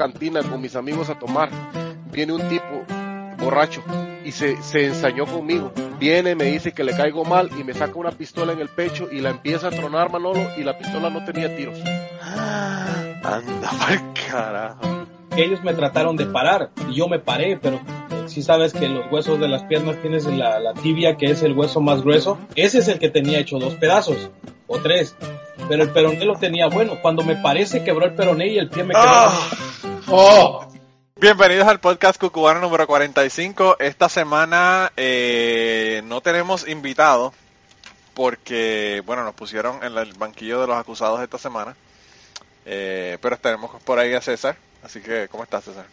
cantina con mis amigos a tomar. Viene un tipo borracho y se, se ensañó conmigo. Viene, me dice que le caigo mal y me saca una pistola en el pecho y la empieza a tronar Manolo y la pistola no tenía tiros. Anda, pa'l carajo. Ellos me trataron de parar y yo me paré, pero si sabes que los huesos de las piernas tienes la, la tibia, que es el hueso más grueso, ese es el que tenía hecho dos pedazos o tres. Pero el peroné lo tenía bueno. Cuando me paré se quebró el peroné y el pie me quedó. Ah. ¡Oh! Bienvenidos al podcast Cucubano número 45. Esta semana eh, no tenemos invitado porque, bueno, nos pusieron en el banquillo de los acusados esta semana. Eh, pero tenemos por ahí a César. Así que, ¿cómo estás, César?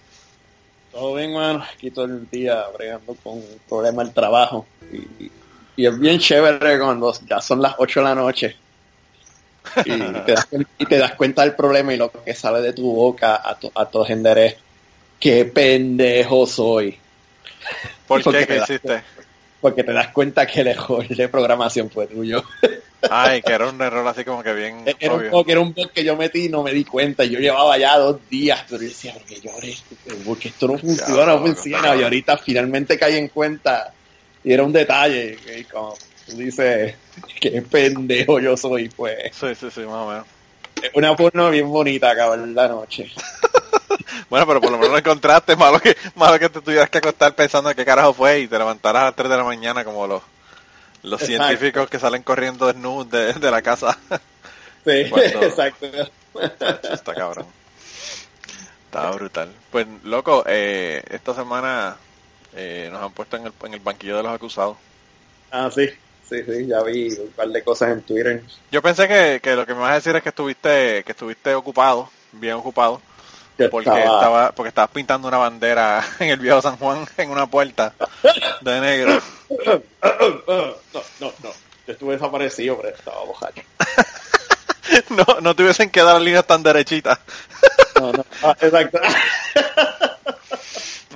Todo bien, mano. Aquí todo el día bregando con problemas del trabajo. Y, y es bien chévere cuando ya son las 8 de la noche. Y te, das, y te das cuenta del problema y lo que sale de tu boca a, to, a todo gender es qué pendejo soy. ¿Por Porque qué? te ¿Qué das- hiciste? Porque te das cuenta que el error de programación fue tuyo. Ay, que era un error así como que bien Era un, obvio. bug, era un bug que yo metí y no me di cuenta. Yo llevaba ya dos días, pero yo decía, porque yo porque esto no funciona, no funciona. Y ahorita finalmente caí en cuenta y era un detalle. Y como tú dices, qué pendejo yo soy, pues. Sí, sí, sí, más o menos. Es Una porno bien bonita acabar la noche. Bueno, pero por lo menos lo encontraste. Malo que, malo que te tuvieras que acostar pensando qué carajo fue y te levantaras a las 3 de la mañana como los, los Exacto. científicos que salen corriendo desnudos de, de la casa. Sí, Cuando- exacto. Está cabrón. Está brutal. Pues, loco, eh, esta semana eh, nos han puesto en el, en el banquillo de los acusados. Ah, sí, sí, sí, ya vi un par de cosas en Twitter. Yo pensé que, que lo que me vas a decir es que estuviste que estuviste ocupado, bien ocupado, que porque estaba- estaba porque estabas pintando una bandera en el viejo San Juan en una puerta de negro. No, no, no. Yo estuve desaparecido, pero estaba bojacho. No, no te hubiesen quedado líneas tan derechitas. No, no. Ah, exacto.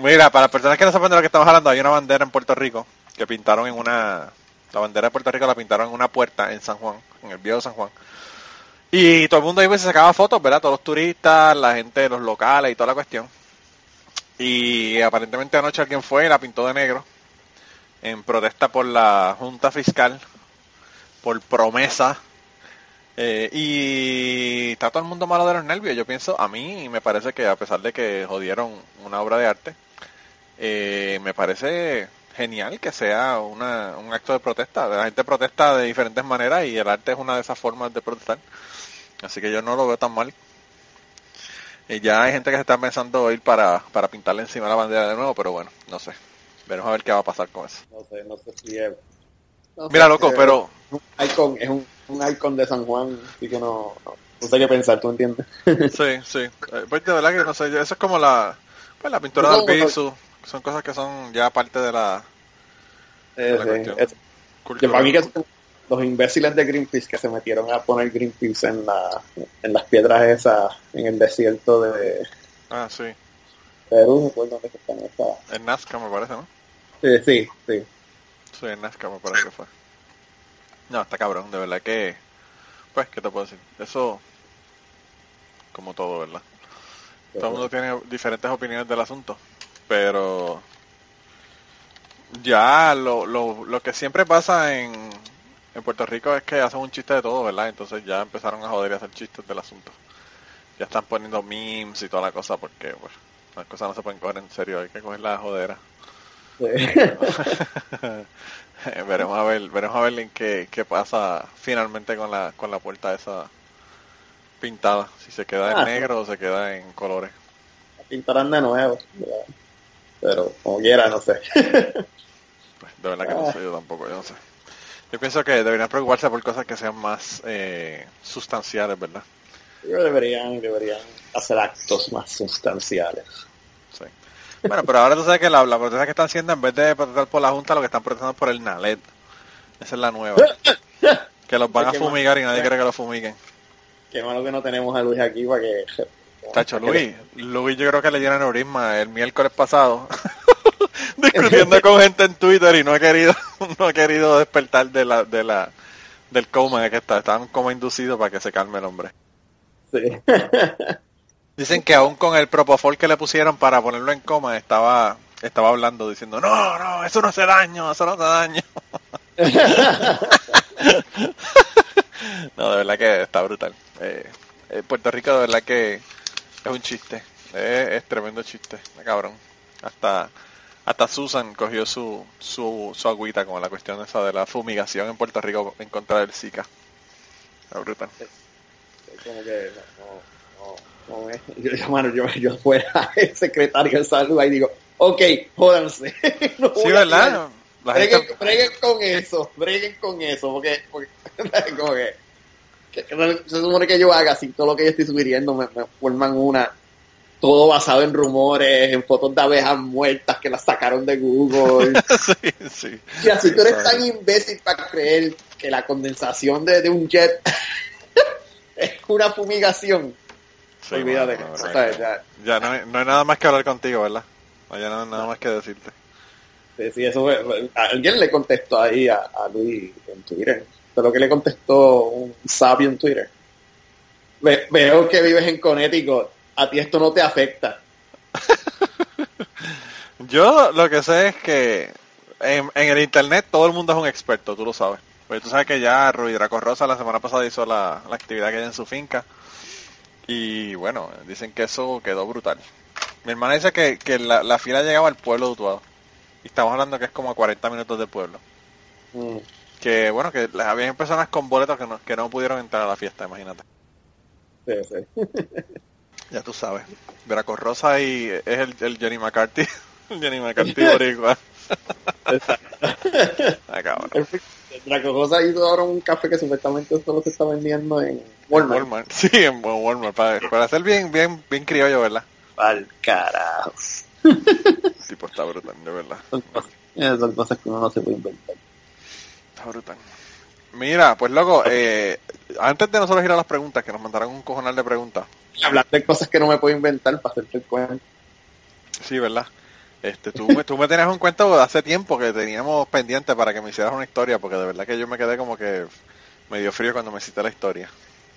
Mira, para las personas que no saben de lo que estamos hablando, hay una bandera en Puerto Rico que pintaron en una... La bandera de Puerto Rico la pintaron en una puerta en San Juan, en el viejo San Juan. Y todo el mundo iba y se sacaba fotos, ¿verdad? Todos los turistas, la gente de los locales y toda la cuestión. Y aparentemente anoche alguien fue y la pintó de negro en protesta por la Junta Fiscal, por promesa. Eh, y está todo el mundo malo de los nervios. Yo pienso, a mí me parece que a pesar de que jodieron una obra de arte, eh, me parece genial que sea una, un acto de protesta. La gente protesta de diferentes maneras y el arte es una de esas formas de protestar. Así que yo no lo veo tan mal. Y ya hay gente que se está pensando ir para, para pintarle encima la bandera de nuevo, pero bueno, no sé. Veremos a ver qué va a pasar con eso. No sé, no sé si es... no Mira, loco, eh, pero un icon, es un, un icon de San Juan, así que no, no, no sé qué pensar, ¿tú entiendes? Sí, sí. Eh, Pues de verdad que no sé, yo- eso es como la, pues, la pintura del piso. Son cosas que son ya parte de la, Eh, de la sí, cuestión es- cultura. que para mí que son los imbéciles de Greenpeace que se metieron a poner Greenpeace en, la, en las piedras esas, en el desierto de Ah, sí. Perú, recuerdo dónde están esas. En Nazca me parece, ¿no? Sí, sí, sí. Sí, en Nazca me parece que fue. No, está cabrón, de verdad que... Pues, ¿qué te puedo decir? Eso, como todo, ¿verdad? Todo el mundo tiene diferentes opiniones del asunto, pero ya lo, lo, lo que siempre pasa en, en Puerto Rico es que hacen un chiste de todo, ¿verdad? Entonces ya empezaron a joder y a hacer chistes del asunto. Ya están poniendo memes y toda la cosa porque pues, las cosas no se pueden coger en serio, hay que coger la jodera. Sí. veremos a ver, veremos a ver en qué, qué pasa finalmente con la, con la puerta esa pintada, si se queda en Ah. negro o se queda en colores. Pintarán de nuevo. ¿verdad? Pero como quiera, no sé. Pues, de verdad que no Ah. sé, yo tampoco, yo no sé. Yo pienso que deberían preocuparse por cosas que sean más eh, sustanciales, ¿verdad? Yo deberían, deberían hacer actos más sustanciales. Sí. Bueno, pero ahora tú sabes que la, la protesta que están haciendo, en vez de protestar por la Junta, lo que están protestando es por el NALED. Esa es la nueva. Que los van a fumigar y nadie quiere que los fumiguen. Qué malo que no tenemos a Luis aquí para que... Tacho, Luis, Luis yo creo que le dio aneurisma el miércoles pasado. discutiendo con gente en Twitter y no ha querido, no ha querido despertar de la, de la, del coma que está. Estaba en coma inducido para que se calme el hombre. Sí. Dicen que aún con el propofol que le pusieron para ponerlo en coma, estaba estaba hablando diciendo, no, no, eso no hace daño, eso no hace daño. no, de verdad que está brutal. Eh, eh, Puerto Rico de verdad que es un chiste, es tremendo chiste, cabrón. Hasta hasta Susan cogió su, su, su agüita con la cuestión esa de la fumigación en Puerto Rico en contra del Zika. Está brutal. Como que no, no, no, yo, yo, yo, yo fuera el secretario de salud ahí digo, ok, jódanse. no sí, ¿verdad? La breguen, gente... breguen, con eso, breguen con eso, porque, porque como que, que, que, se supone que yo haga así, todo lo que yo estoy sugiriendo me, me forman una, todo basado en rumores, en fotos de abejas muertas que las sacaron de Google. sí, sí. Y así tú eres tan imbécil para creer que la condensación de, de un jet es una fumigación. Sí, Olvídate. Ya, ya no, hay, no hay nada más que hablar contigo, ¿verdad? No hay nada más que decirte. Sí, sí, eso fue, alguien le contestó ahí a, a Luis en Twitter. Pero que le contestó un sabio en Twitter. Ve, veo que vives en Connecticut. A ti esto no te afecta. Yo lo que sé es que en, en, el internet todo el mundo es un experto, tú lo sabes. Porque tú sabes que ya Rui Draco Rosa la semana pasada hizo la, la actividad que hay en su finca. Y bueno, dicen que eso quedó brutal. Mi hermana dice que, que la, la, fila llegaba al pueblo de Utuado. Y estamos hablando que es como a 40 minutos del pueblo. Mm. Que bueno, que había personas con boletos que no, que no pudieron entrar a la fiesta, imagínate. Sí, sí. ya tú sabes. Veraco Rosa y es el, el Johnny McCarthy. Johnny McCarthy boricua. Acá, bueno. Draco Rosa hizo ahora un café que supuestamente solo se está vendiendo en Walmart. Walmart. Sí, en Walmart. Para, para ser bien, bien, bien criollo, ¿verdad? Al carajo. El tipo está brutal, de verdad. Cosas, son cosas que uno no se puede inventar. Está brutal. Mira, pues loco, eh, antes de nosotros ir a las preguntas, que nos mandaron un cojonal de preguntas. Hablar de cosas que no me puedo inventar para hacerte el cuento. Sí, ¿verdad? Este, tú, tú me tenías un cuento hace tiempo que teníamos pendiente para que me hicieras una historia, porque de verdad que yo me quedé como que medio frío cuando me hiciste la historia.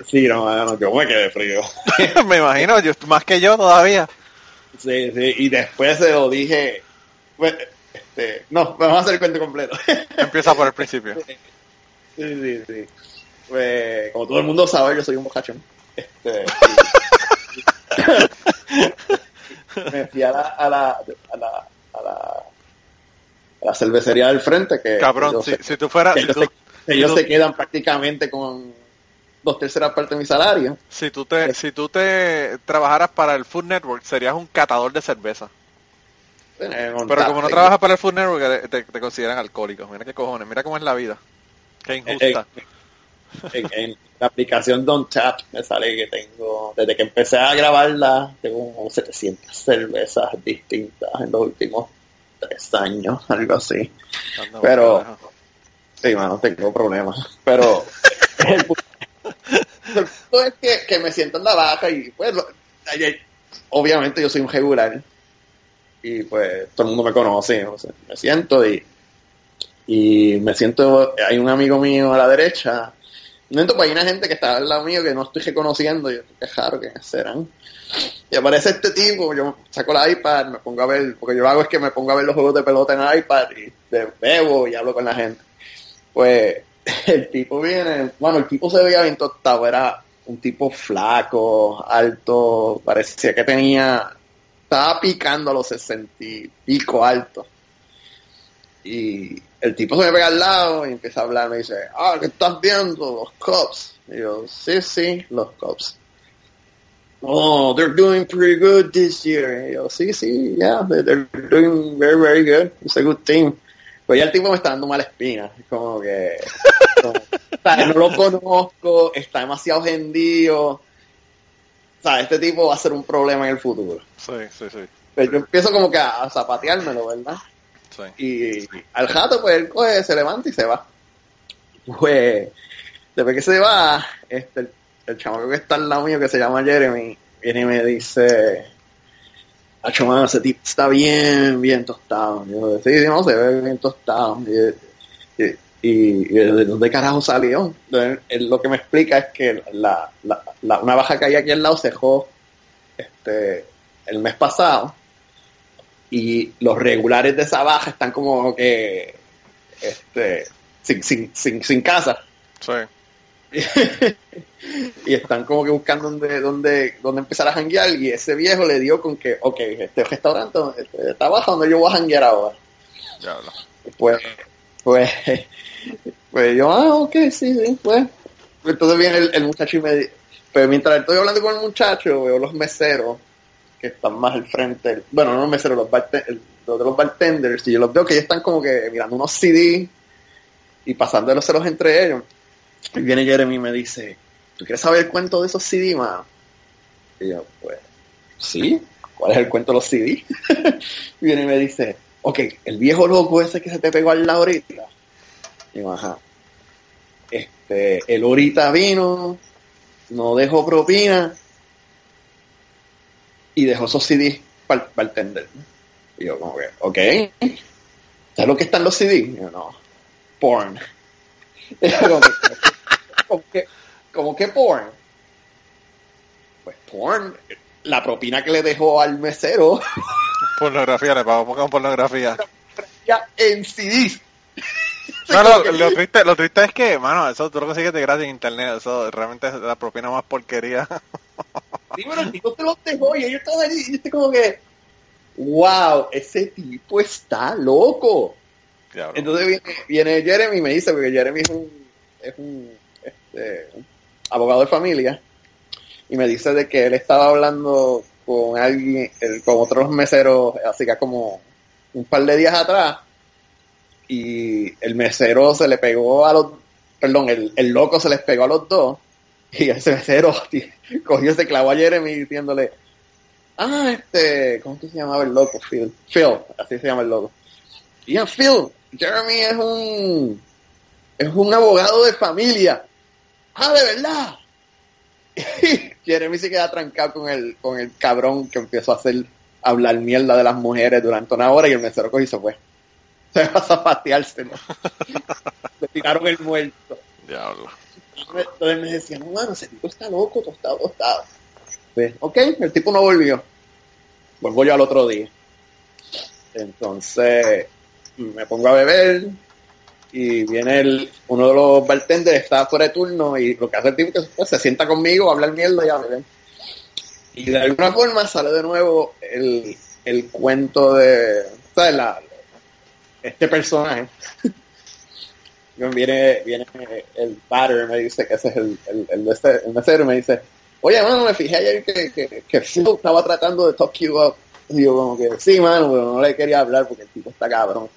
Sí, no, no yo me quedé frío. me imagino, yo, más que yo todavía. Sí, sí, y después se lo dije, pues, este, no, vamos a hacer el cuento completo. Empieza por el principio. Sí, sí, sí. Pues, como todo el mundo sabe, yo soy un bocachón. Este, me fui a la, a la, a la, a la, a la cervecería del frente que cabrón si, sé, si, tú fueras que si ellos, tú, se, ellos tú, se quedan prácticamente con dos terceras partes de mi salario si tú te si tú te trabajaras para el Food Network serías un catador de cerveza pero como no trabajas para el Food Network te, te, consideran alcohólico mira qué cojones mira cómo es la vida qué injusta en, en, la aplicación Don't Tap me sale que tengo, desde que empecé a grabarla, tengo como 700 cervezas distintas en los últimos tres años, algo así. Anda, Pero, sí, mano, tengo problemas. Pero, el punto, el punto es que, que, me siento en la baja y, pues, obviamente yo soy un regular. Y, pues, todo el mundo me conoce, o sea, me siento y, y me siento, hay un amigo mío a la derecha, no pues hay una gente que está al lado mío que no estoy reconociendo. Y yo, qué raro que serán. Y aparece este tipo, yo saco la iPad, me pongo a ver, porque yo hago es que me pongo a ver los juegos de pelota en el iPad y de, bebo y hablo con la gente. Pues el tipo viene, bueno, el tipo se veía bien tostado, era un tipo flaco, alto, parecía que tenía, estaba picando a los sesenta y pico alto. Y el tipo se me pega al lado y empieza a hablar, me dice, ah, ¿qué estás viendo? Los Cubs. Y yo, sí, sí, los Cubs. Oh, they're doing pretty good this year. Y yo, sí, sí, yeah, they're doing very, very good. It's a good team. Pues ya el tipo me está dando mala espina. Es como que, no lo conozco, está demasiado hendido. O sea, este tipo va a ser un problema en el futuro. Sí, sí, sí. Pero yo empiezo como que a, a zapateármelo, ¿verdad? Sí. Y al jato, pues él coge, se levanta y se va. Pues, después que se va, este, el, el chamaco que está al lado mío, que se llama Jeremy, viene y me dice, Hacho, mano, ese tipo está bien, bien tostado. Yo, sí, sí, no, se ve bien tostado. Y, y, y, ¿de dónde carajo salió? Lo que me explica es que la, la, la, una baja que hay aquí al lado cejó este, el mes pasado y los regulares de esa baja están como que este, sin, sin, sin, sin casa. Sí. y están como que buscando dónde, dónde, dónde empezar a janguear y ese viejo le dio con que, ok, este restaurante este, está abajo donde yo voy a janguear ahora. Ya. Pues, pues, pues yo, ah, ok, sí, sí, pues. Entonces viene el, muchacho y me dice, pero mientras estoy hablando con el muchacho, veo los meseros que están más al frente, bueno, no los meseros, los, barte- el- los de los bartenders, y yo los veo que ellos están como que mirando unos CD y pasándolos entre ellos. Y viene Jeremy y me dice, ¿tú quieres saber el cuento de esos CD, mano? Y yo, pues, sí, ¿cuál es el cuento de los CD? y viene y me dice, ok, el viejo loco ese que se te pegó al lado ahorita. Yo, ajá. Este, el ahorita vino, no dejó propina y dejó esos CDs para el bartender. Y yo como que, ok. ¿Sabes lo que están los CDs? Y yo, no. Porn. Y yo como que, como que, como que porn. Pues porn. La propina que le dejó al mesero Pornografía, le pago con pornografía. en CDs. No, lo, lo triste, lo triste es que, mano, eso tú lo consigues de gratis en internet. Eso realmente es la propina más porquería. Sí, pero el tipo te los dejó y ellos estaban allí y yo estoy como que, wow, ese tipo está loco. Diablo. Entonces viene, viene Jeremy y me dice, porque Jeremy es un, es un, este, un abogado de familia, y me dice de que él estaba hablando con alguien, con otros meseros, así que como un par de días atrás, y el mesero se le pegó a los, perdón, el, el loco se les pegó a los dos, y ese mesero cogió, se clavó a Jeremy diciéndole, ah, este, ¿cómo que se llamaba el loco? Phil, Phil, así se llama el loco. Y a Phil, Jeremy es un es un abogado de familia. Ah, de verdad. Y Jeremy se queda trancado con el, con el cabrón que empezó a hacer hablar mierda de las mujeres durante una hora y el mesero cogió y se fue. Se va a zapatearse, ¿no? Le tiraron el muerto. Diablo. Entonces me decían, no, mano, ese tipo está loco, tostado, tostado. Pues, ok, el tipo no volvió. Vuelvo yo al otro día. Entonces, me pongo a beber y viene el, uno de los bartenders, está fuera de turno y lo que hace el tipo es que pues, se sienta conmigo a hablar mierda y a beber. Y de alguna forma sale de nuevo el, el cuento de, ¿sabes? La, este personaje. viene, viene el batter, me dice que ese es el, el, el, mesero, el mesero, me dice, oye, mano, me fijé ayer que, que, estaba tratando de talk you up. Y yo como que, sí, mano, pero no le quería hablar porque el tipo está cabrón.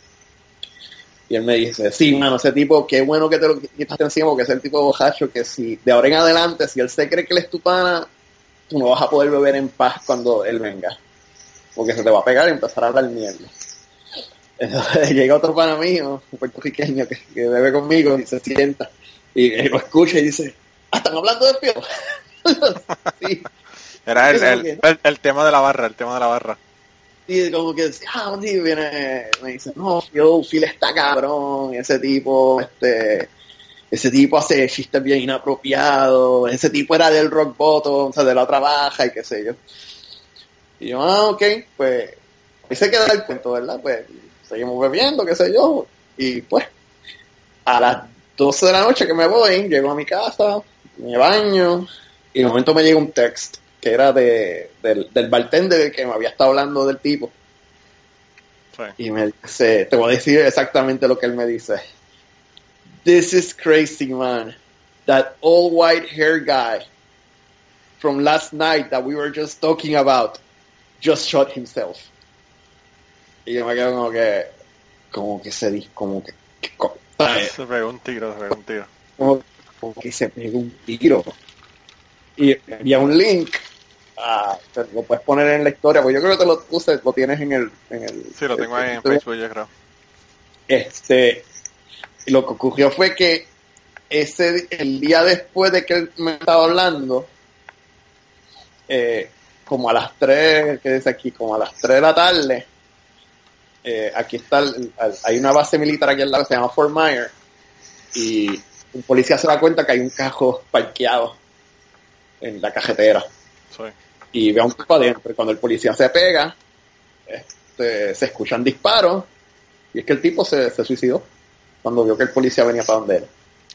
Y él me dice, sí, mano, ese tipo, qué bueno que te lo quitaste encima porque es el tipo bojacho que si de ahora en adelante, si él se cree que él es tu pana, tú no vas a poder beber en paz cuando él venga. Porque se te va a pegar y empezar a hablar mierda. Entonces llega otro pana mío, un puertorriqueño que, que bebe conmigo y se sienta y, lo escucha y dice, ah, están hablando de Phil. sí. Era el, el, tema de la barra, el tema de la barra. Y como que, ah, un día viene, me dice, no, Phil, Phil está cabrón, ese tipo, este, ese tipo hace chistes bien inapropiados, ese tipo era del rock bottom, o sea, de la otra baja y qué sé yo. Y yo, ah, ok, pues, ahí se queda el cuento, ¿verdad? Pues, seguimos bebiendo, qué sé yo, y pues, a las 12 de la noche que me voy, llego a mi casa, me baño, y de momento me llega un text que era de, del, del bartender que me había estado hablando del tipo. Sí. Y me dice, te voy a decir exactamente lo que él me dice. This is crazy, man. That all white hair guy from last night that we were just talking about just shot himself. Y yo me quedo como que, como que se dice, como que, que co- ¿sabes? Se pegó un tiro, se pegó un tiro. como, como que se pegó un tiro. Y había un link, ah, te lo puedes poner en la historia, porque yo creo que te lo puse, lo tienes en el... En el Sí, lo tengo ahí en. Facebook, yo creo. Este, lo que ocurrió fue que ese, el día después de que él me estaba hablando, eh, como a las 3, que dice aquí, como a las 3 de la tarde, eh, aquí está, el- el- hay una base militar aquí al lado que se llama Fort Myers, y un policía se da cuenta que hay un cajo parqueado en la cajetera. Sí. y ve a un tipo adentro. Y cuando el policía se pega, este, se escuchan disparos y es que el tipo se, se suicidó cuando vio que el policía venía para donde.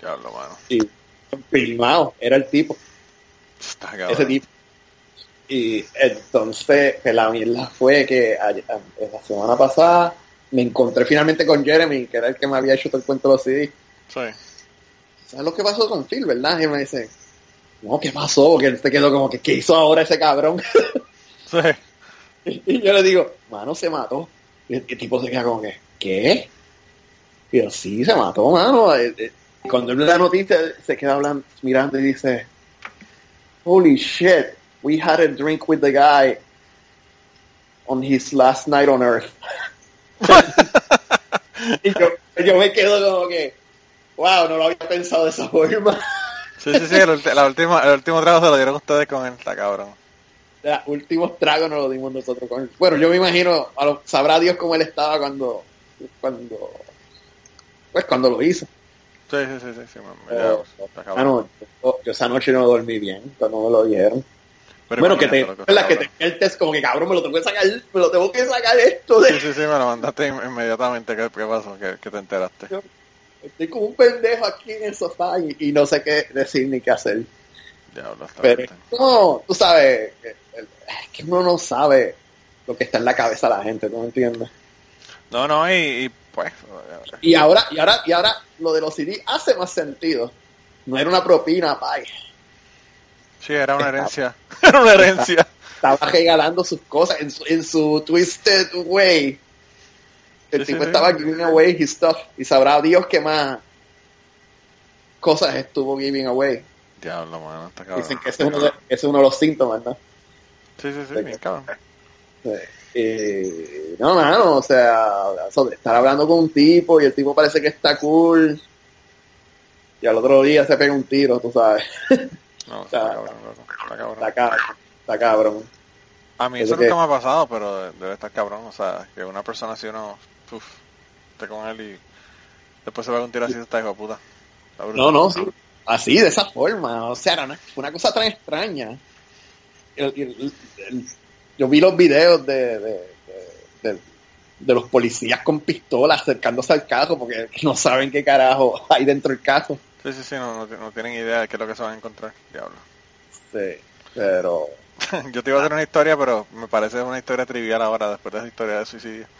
Diablo, mano. Y filmado, era el tipo, Está ese tipo. Y entonces, que la mierda fue que ayer- la semana pasada me encontré finalmente con Jeremy, que era el que me había hecho todo el cuento de los CD. Sí. ¿Sabes lo que pasó con Phil, verdad? Y me dice, no, ¿qué pasó? Porque él se quedó como que, ¿qué hizo ahora ese cabrón? Sí. y yo le digo, mano, se mató. Y el, el tipo se queda como que, ¿qué? Y yo, sí, se mató, mano. Eh, eh, Y cuando él ve la noticia, se queda hablando, mirando y dice, holy shit, we had a drink with the guy on his last night on earth. y yo, yo me quedo como que, wow, no lo había pensado de esa forma. Sí, sí, sí, el, la última, el último trago se lo dieron ustedes con él, está cabrón. Los últimos tragos nos lo dimos nosotros con él. Bueno, yo me imagino, a lo- sabrá Dios cómo él estaba cuando, cuando, pues cuando lo hizo. Sí, sí, sí, sí, sí, está cabrón. mano, yo, yo esa noche no dormí bien, cuando me lo dieron. Pero bueno, que te, es la que te el test como que cabrón, me lo tengo que sacar, me lo tengo que sacar esto de, Sí, sí, sí, me lo mandaste in- inmediatamente. ¿Qué, qué pasó? ¿Qué, qué te enteraste? estoy como un pendejo aquí en el sofá y, y no sé qué decir ni qué hacer. Diablo, Pero no, tú sabes, que- es que uno no sabe lo que está en la cabeza de la gente, ¿tú me entiendes? No, no, y, y pues... Y ahora, y ahora, y ahora lo de los CD hace más sentido. No era una propina, pay. Sí, era una herencia. Era una herencia. Estaba regalando sus cosas en su, en su twisted way. El Sí, tipo sí. estaba giving away his stuff. Y sabrá Dios qué más cosas estuvo giving away. Diablo, mano, está cabrón. Dicen que ese es uno de, ese es uno de los síntomas, ¿no? Sí, sí, sí, bien cabrón. Eh, no, mano, o sea, estar hablando con un tipo y el tipo parece que está cool. Y al otro día se pega un tiro, tú sabes. No, está cabrón. Está cabrón. Está cabrón. Está cabrón. A mí Eso eso nunca que- me ha pasado, pero de- debe estar cabrón. O sea, que una persona así uno, uf, esté con él y después se va a un tiro así, está hijo de puta. No, no, sí. Así, de esa forma. O sea, era una, una cosa tan extraña. El- el- el- yo vi los videos de, de, de- de- de los policías con pistolas acercándose al carro porque no saben qué carajo hay dentro del carro. Sí, sí, sí, no, no, no tienen idea de qué es lo que se van a encontrar. Diablo. Sí, pero... Yo te iba a hacer una historia, pero me parece una historia trivial ahora, después de esa historia de suicidio.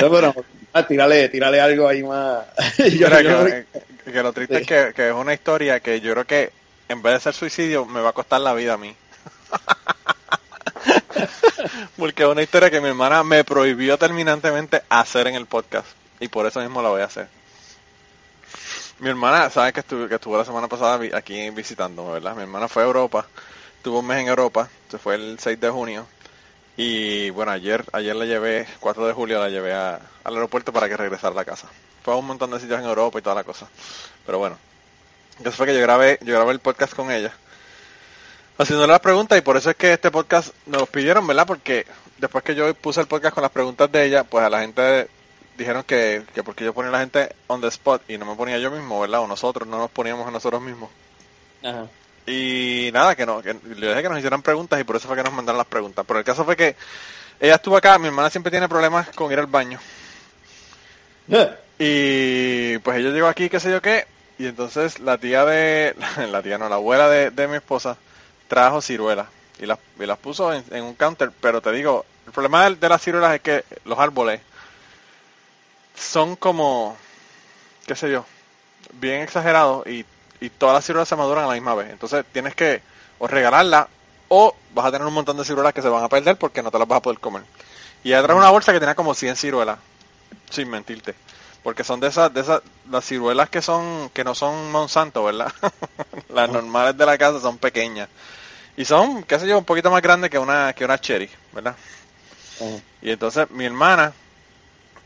No, pero, ah, tírale, tírale algo ahí más. Yo- Mira, yo- que, que lo triste es que, que es una historia que yo creo que en vez de ser suicidio me va a costar la vida a mí. Porque es una historia que mi hermana me prohibió terminantemente hacer en el podcast. Y por eso mismo la voy a hacer. Mi hermana, sabes que estuvo, que estuvo la semana pasada aquí visitándome, ¿verdad? Mi hermana fue a Europa, tuvo un mes en Europa, se fue el 6 de junio. Y bueno, ayer ayer la llevé, 4 de julio la llevé al aeropuerto para que regresara a la casa. Fue a un montón de sitios en Europa y toda la cosa. Pero bueno, eso fue que yo grabé, yo grabé el podcast con ella. Haciéndole las preguntas y por eso es que este podcast nos pidieron, ¿verdad? Porque después que yo puse el podcast con las preguntas de ella, pues a la gente dijeron que, que porque yo ponía a la gente on the spot y no me ponía yo mismo, ¿verdad? O nosotros no nos poníamos a nosotros mismos. Ajá. Y nada, que no, que le dije que nos hicieran preguntas y por eso fue que nos mandaron las preguntas. Pero el caso fue que ella estuvo acá, mi hermana siempre tiene problemas con ir al baño. Y pues ella llegó aquí, qué sé yo qué, y entonces la tía de, la tía no, la abuela de, de mi esposa trajo ciruelas y las, y las puso en, en un counter, pero te digo, el problema de, de las ciruelas es que los árboles son como, qué sé yo, bien exagerados y, y todas las ciruelas se maduran a la misma vez. Entonces tienes que o regalarla o vas a tener un montón de ciruelas que se van a perder porque no te las vas a poder comer. Y ella trajo una bolsa que tenía como 100 ciruelas, sin mentirte. Porque son de esas, de esas, las ciruelas que son, que no son Monsanto, ¿verdad? las normales de la casa son pequeñas. Y son, qué sé yo, un poquito más grandes que una, que una cherry, ¿verdad? Y entonces mi hermana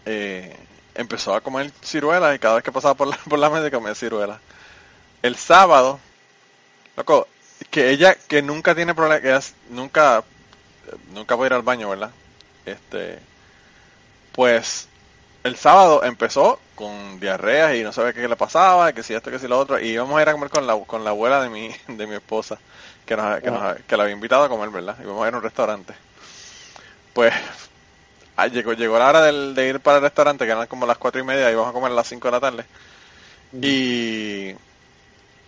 eh, empezó a comer ciruelas y cada vez que pasaba por la, por la mesa comía ciruelas. El sábado, loco, que ella, que nunca tiene problema, que ella nunca, nunca puede ir al baño, ¿verdad? Este, pues el sábado empezó con diarreas y no sabía qué le pasaba, que si esto, que si lo otro, y íbamos a ir a comer con la, con la abuela de mi, de mi esposa, que, nos, que, nos, que la había invitado a comer, ¿verdad? Y vamos a ir a un restaurante. Pues ah, llegó, llegó la hora del, de ir para el restaurante, que eran como las cuatro y media, y vamos a comer a las cinco de la tarde. Y,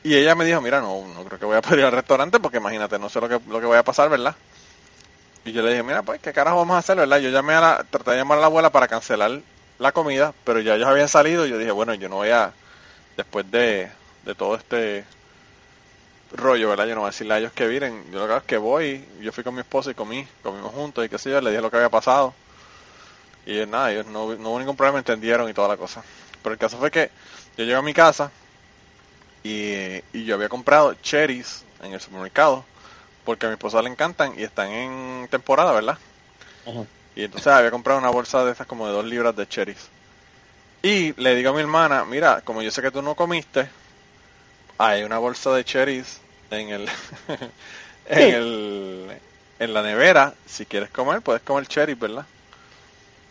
y ella me dijo, mira, no, no creo que voy a poder ir al restaurante porque imagínate, no sé lo que, lo que voy a pasar, ¿verdad? Y yo le dije, mira, pues, ¿qué carajo vamos a hacer, verdad? Yo llamé a la, traté de llamar a la abuela para cancelar la comida, pero ya ellos habían salido y yo dije, bueno, yo no voy a, después de, de todo este rollo, ¿verdad? Yo no voy a decirle a ellos que vienen, yo lo que hago es que voy, yo fui con mi esposa y comí, comimos juntos y qué sé yo, le dije lo que había pasado. Y nada, ellos no, no hubo ningún problema, entendieron y toda la cosa. Pero el caso fue que yo llegué a mi casa y, y yo había comprado cherries en el supermercado porque a mi esposa le encantan y están en temporada, ¿verdad? Ajá. Y entonces había comprado una bolsa de esas como de dos libras de cherries. Y le digo a mi hermana, mira, como yo sé que tú no comiste, hay una bolsa de cherries en el, en el, en la nevera. Si quieres comer, puedes comer cherries, ¿verdad?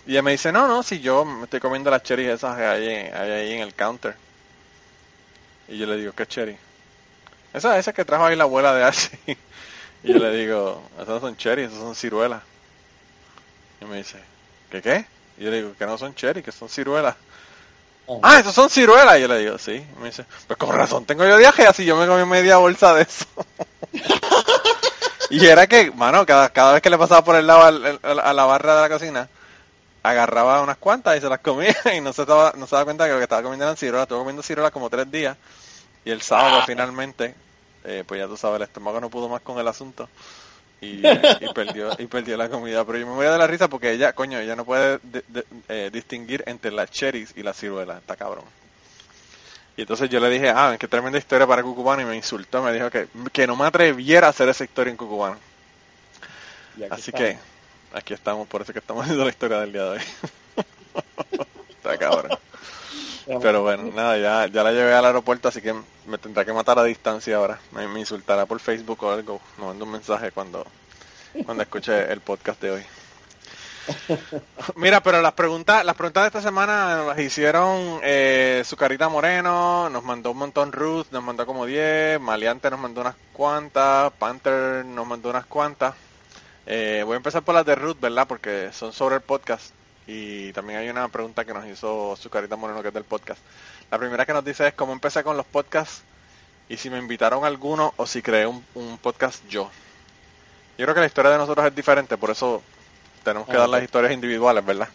Y ella me dice, no, no, si yo me estoy comiendo las cherries esas que hay, ahí en el counter. Y yo le digo, ¿qué cherry? Esa, esa que trajo ahí la abuela de Archie. Y yo le digo, esas no son cherries, esas son ciruelas. Y me dice, ¿qué qué? Y yo le digo, que no son cherries, que son ciruelas. Ajá. Ah, esas son ciruelas. Y yo le digo, sí. Y me dice, pues con razón tengo yo viaje, así yo me comí media bolsa de eso. y era que, mano, cada, cada vez que le pasaba por el lado al- al- a la barra de la cocina, agarraba unas cuantas y se las comía y no se daba, no se daba cuenta que lo que estaba comiendo eran ciruelas. Estuve comiendo ciruelas como tres días y el sábado finalmente, eh, pues ya tú sabes, el estómago no pudo más con el asunto y, eh, y perdió y perdió la comida. Pero yo me voy a dar la risa porque ella, coño, ella no puede de- de- eh, distinguir entre las cherries y las ciruelas. Está cabrón. Y entonces yo le dije, ah, qué tremenda historia para Cucubano y me insultó. Me dijo que, que no me atreviera a hacer esa historia en Cucubano. Así está. que aquí estamos, por eso que estamos haciendo la historia del día de hoy. Está cabrón. Pero bueno, nada, ya, ya la llevé al aeropuerto, así que me tendrá que matar a distancia ahora. Me, insultará por Facebook o algo. Me manda un mensaje cuando, cuando escuche el podcast de hoy. Mira, pero las preguntas, las preguntas de esta semana las hicieron eh, Zucarita Moreno, nos mandó un montón Ruth, nos mandó como 10, Maleante nos mandó unas cuantas, Panther nos mandó unas cuantas. Eh, voy a empezar por las de Ruth, ¿verdad? Porque son sobre el podcast. Y también hay una pregunta que nos hizo Zucarita Moreno, que es del podcast. La primera que nos dice es cómo empecé con los podcasts y si me invitaron a alguno o si creé un, un podcast yo. Yo creo que la historia de nosotros es diferente, por eso tenemos que Ah, dar las historias individuales, ¿verdad?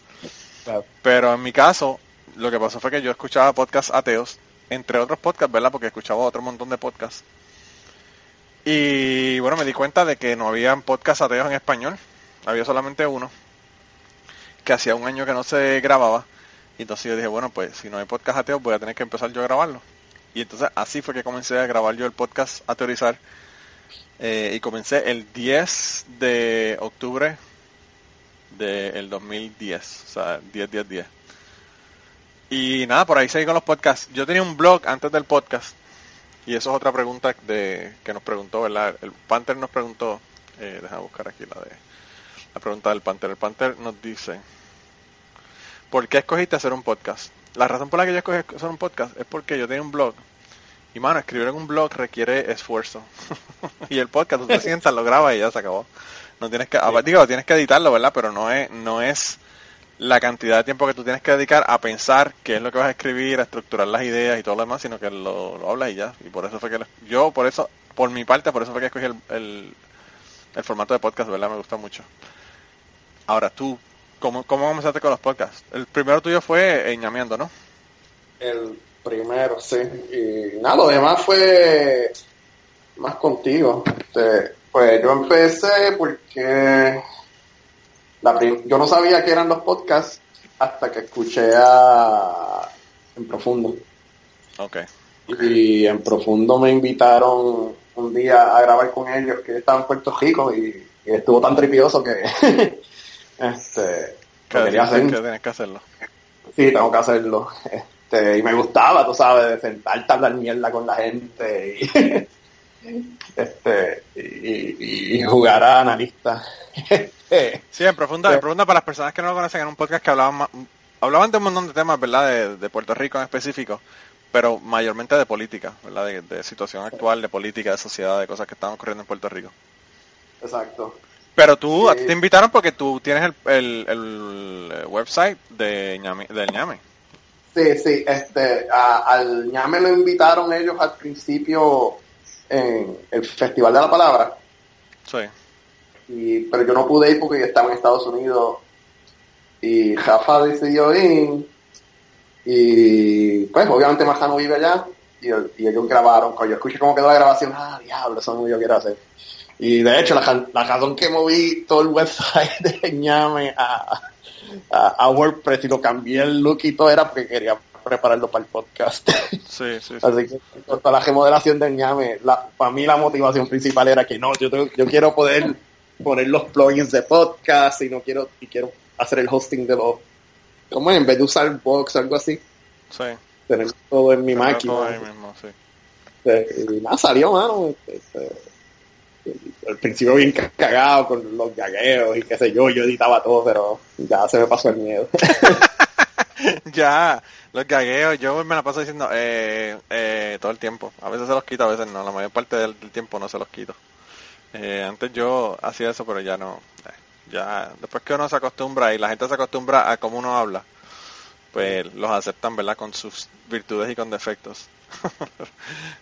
Claro. Pero en mi caso, lo que pasó fue que yo escuchaba podcasts ateos, entre otros podcasts, ¿verdad? Porque escuchaba otro montón de podcasts. Y bueno, me di cuenta de que no había podcasts ateos en español, había solamente uno, que hacía un año que no se grababa. Y entonces yo dije, bueno, pues si no hay podcast ateos, voy a tener que empezar yo a grabarlo. Y entonces así fue que comencé a grabar yo el podcast a teorizar. Eh, y comencé el 10 de octubre del 2010, o sea, 10, 10, 10. Y nada, por ahí seguí con los podcasts. Yo tenía un blog antes del podcast, y eso es otra pregunta de que nos preguntó, ¿verdad? El Panther nos preguntó, eh, déjame buscar aquí la de la pregunta del Panther. El Panther nos dice, ¿por qué escogiste hacer un podcast? La razón por la que yo escogí hacer un podcast es porque yo tenía un blog. Y mano, escribir en un blog requiere esfuerzo. y el podcast, tú te sientas, lo grabas y ya se acabó. No tienes que, ah, digo, tienes que editarlo, ¿verdad? Pero no es, no es la cantidad de tiempo que tú tienes que dedicar a pensar qué es lo que vas a escribir, a estructurar las ideas y todo lo demás, sino que lo, lo hablas y ya. Y por eso fue que yo, por eso, por mi parte, por eso fue que escogí el, el, formato de podcast, ¿verdad? Me gusta mucho. Ahora tú, ¿cómo, cómo comenzaste con los podcasts? El primero tuyo fue Ñameando, ¿no? El primero, sí. Y nada, lo demás fue más contigo. Este, pues yo empecé porque la yo no sabía que eran los podcasts hasta que escuché a En Profundo. Ok. Y En Profundo me invitaron un día a grabar con ellos, que estaba en Puerto Rico y, y estuvo tan tripioso que este, Que, quería hacer. que tienes que hacerlo. Sí, tengo que hacerlo. Este, y me gustaba, tú sabes, de sentarte a hablar mierda con la gente y, este, y, y- y jugar a analista. Este, Sí, en profunda, en profunda para las personas que no lo conocen, era un podcast que hablaban hablaban de un montón de temas, ¿verdad? De, de Puerto Rico en específico, pero mayormente de política, ¿verdad? De, de situación actual, de política, de sociedad, de cosas que están ocurriendo en Puerto Rico. Exacto. Pero tú, Sí. te invitaron porque tú tienes el, el, el website de Ñame, del Ñame. Sí, sí, este, a- al ñame lo invitaron ellos al principio en el Festival de la Palabra, Sí. y, pero yo no pude ir porque yo estaba en Estados Unidos. Y Rafa decidió ir. Y pues obviamente Majano vive allá. Y, y ellos grabaron, cuando yo escuché cómo quedó la grabación, ah, diablo, eso es lo que yo quiero hacer. Y de hecho, la, la razón que moví todo el website de ñame a, a, a WordPress y lo cambié el look y todo era porque quería prepararlo para el podcast. Sí, sí, sí. Así que toda la remodelación del ñame, la, para mí la motivación principal era que no, yo, tengo- yo quiero poder poner los plugins de podcast y no quiero, y quiero hacer el hosting de los, como en vez de usar Box o algo así, Sí. tener todo en mi máquina. todo ahí mismo, sí. Eh, Y nada, salió, mano. Este, al principio bien ca- cagado con los gagueos y qué sé yo, yo editaba todo, pero ya se me pasó el miedo. ya, los gagueos, yo me la paso diciendo eh, eh, todo el tiempo. A veces se los quito, a veces no. La mayor parte del, tiempo no se los quito. Eh, antes yo hacía eso, pero ya no. eh, ya, después que uno se acostumbra y la gente se acostumbra a cómo uno habla, pues los aceptan, ¿verdad? Con sus virtudes y con defectos.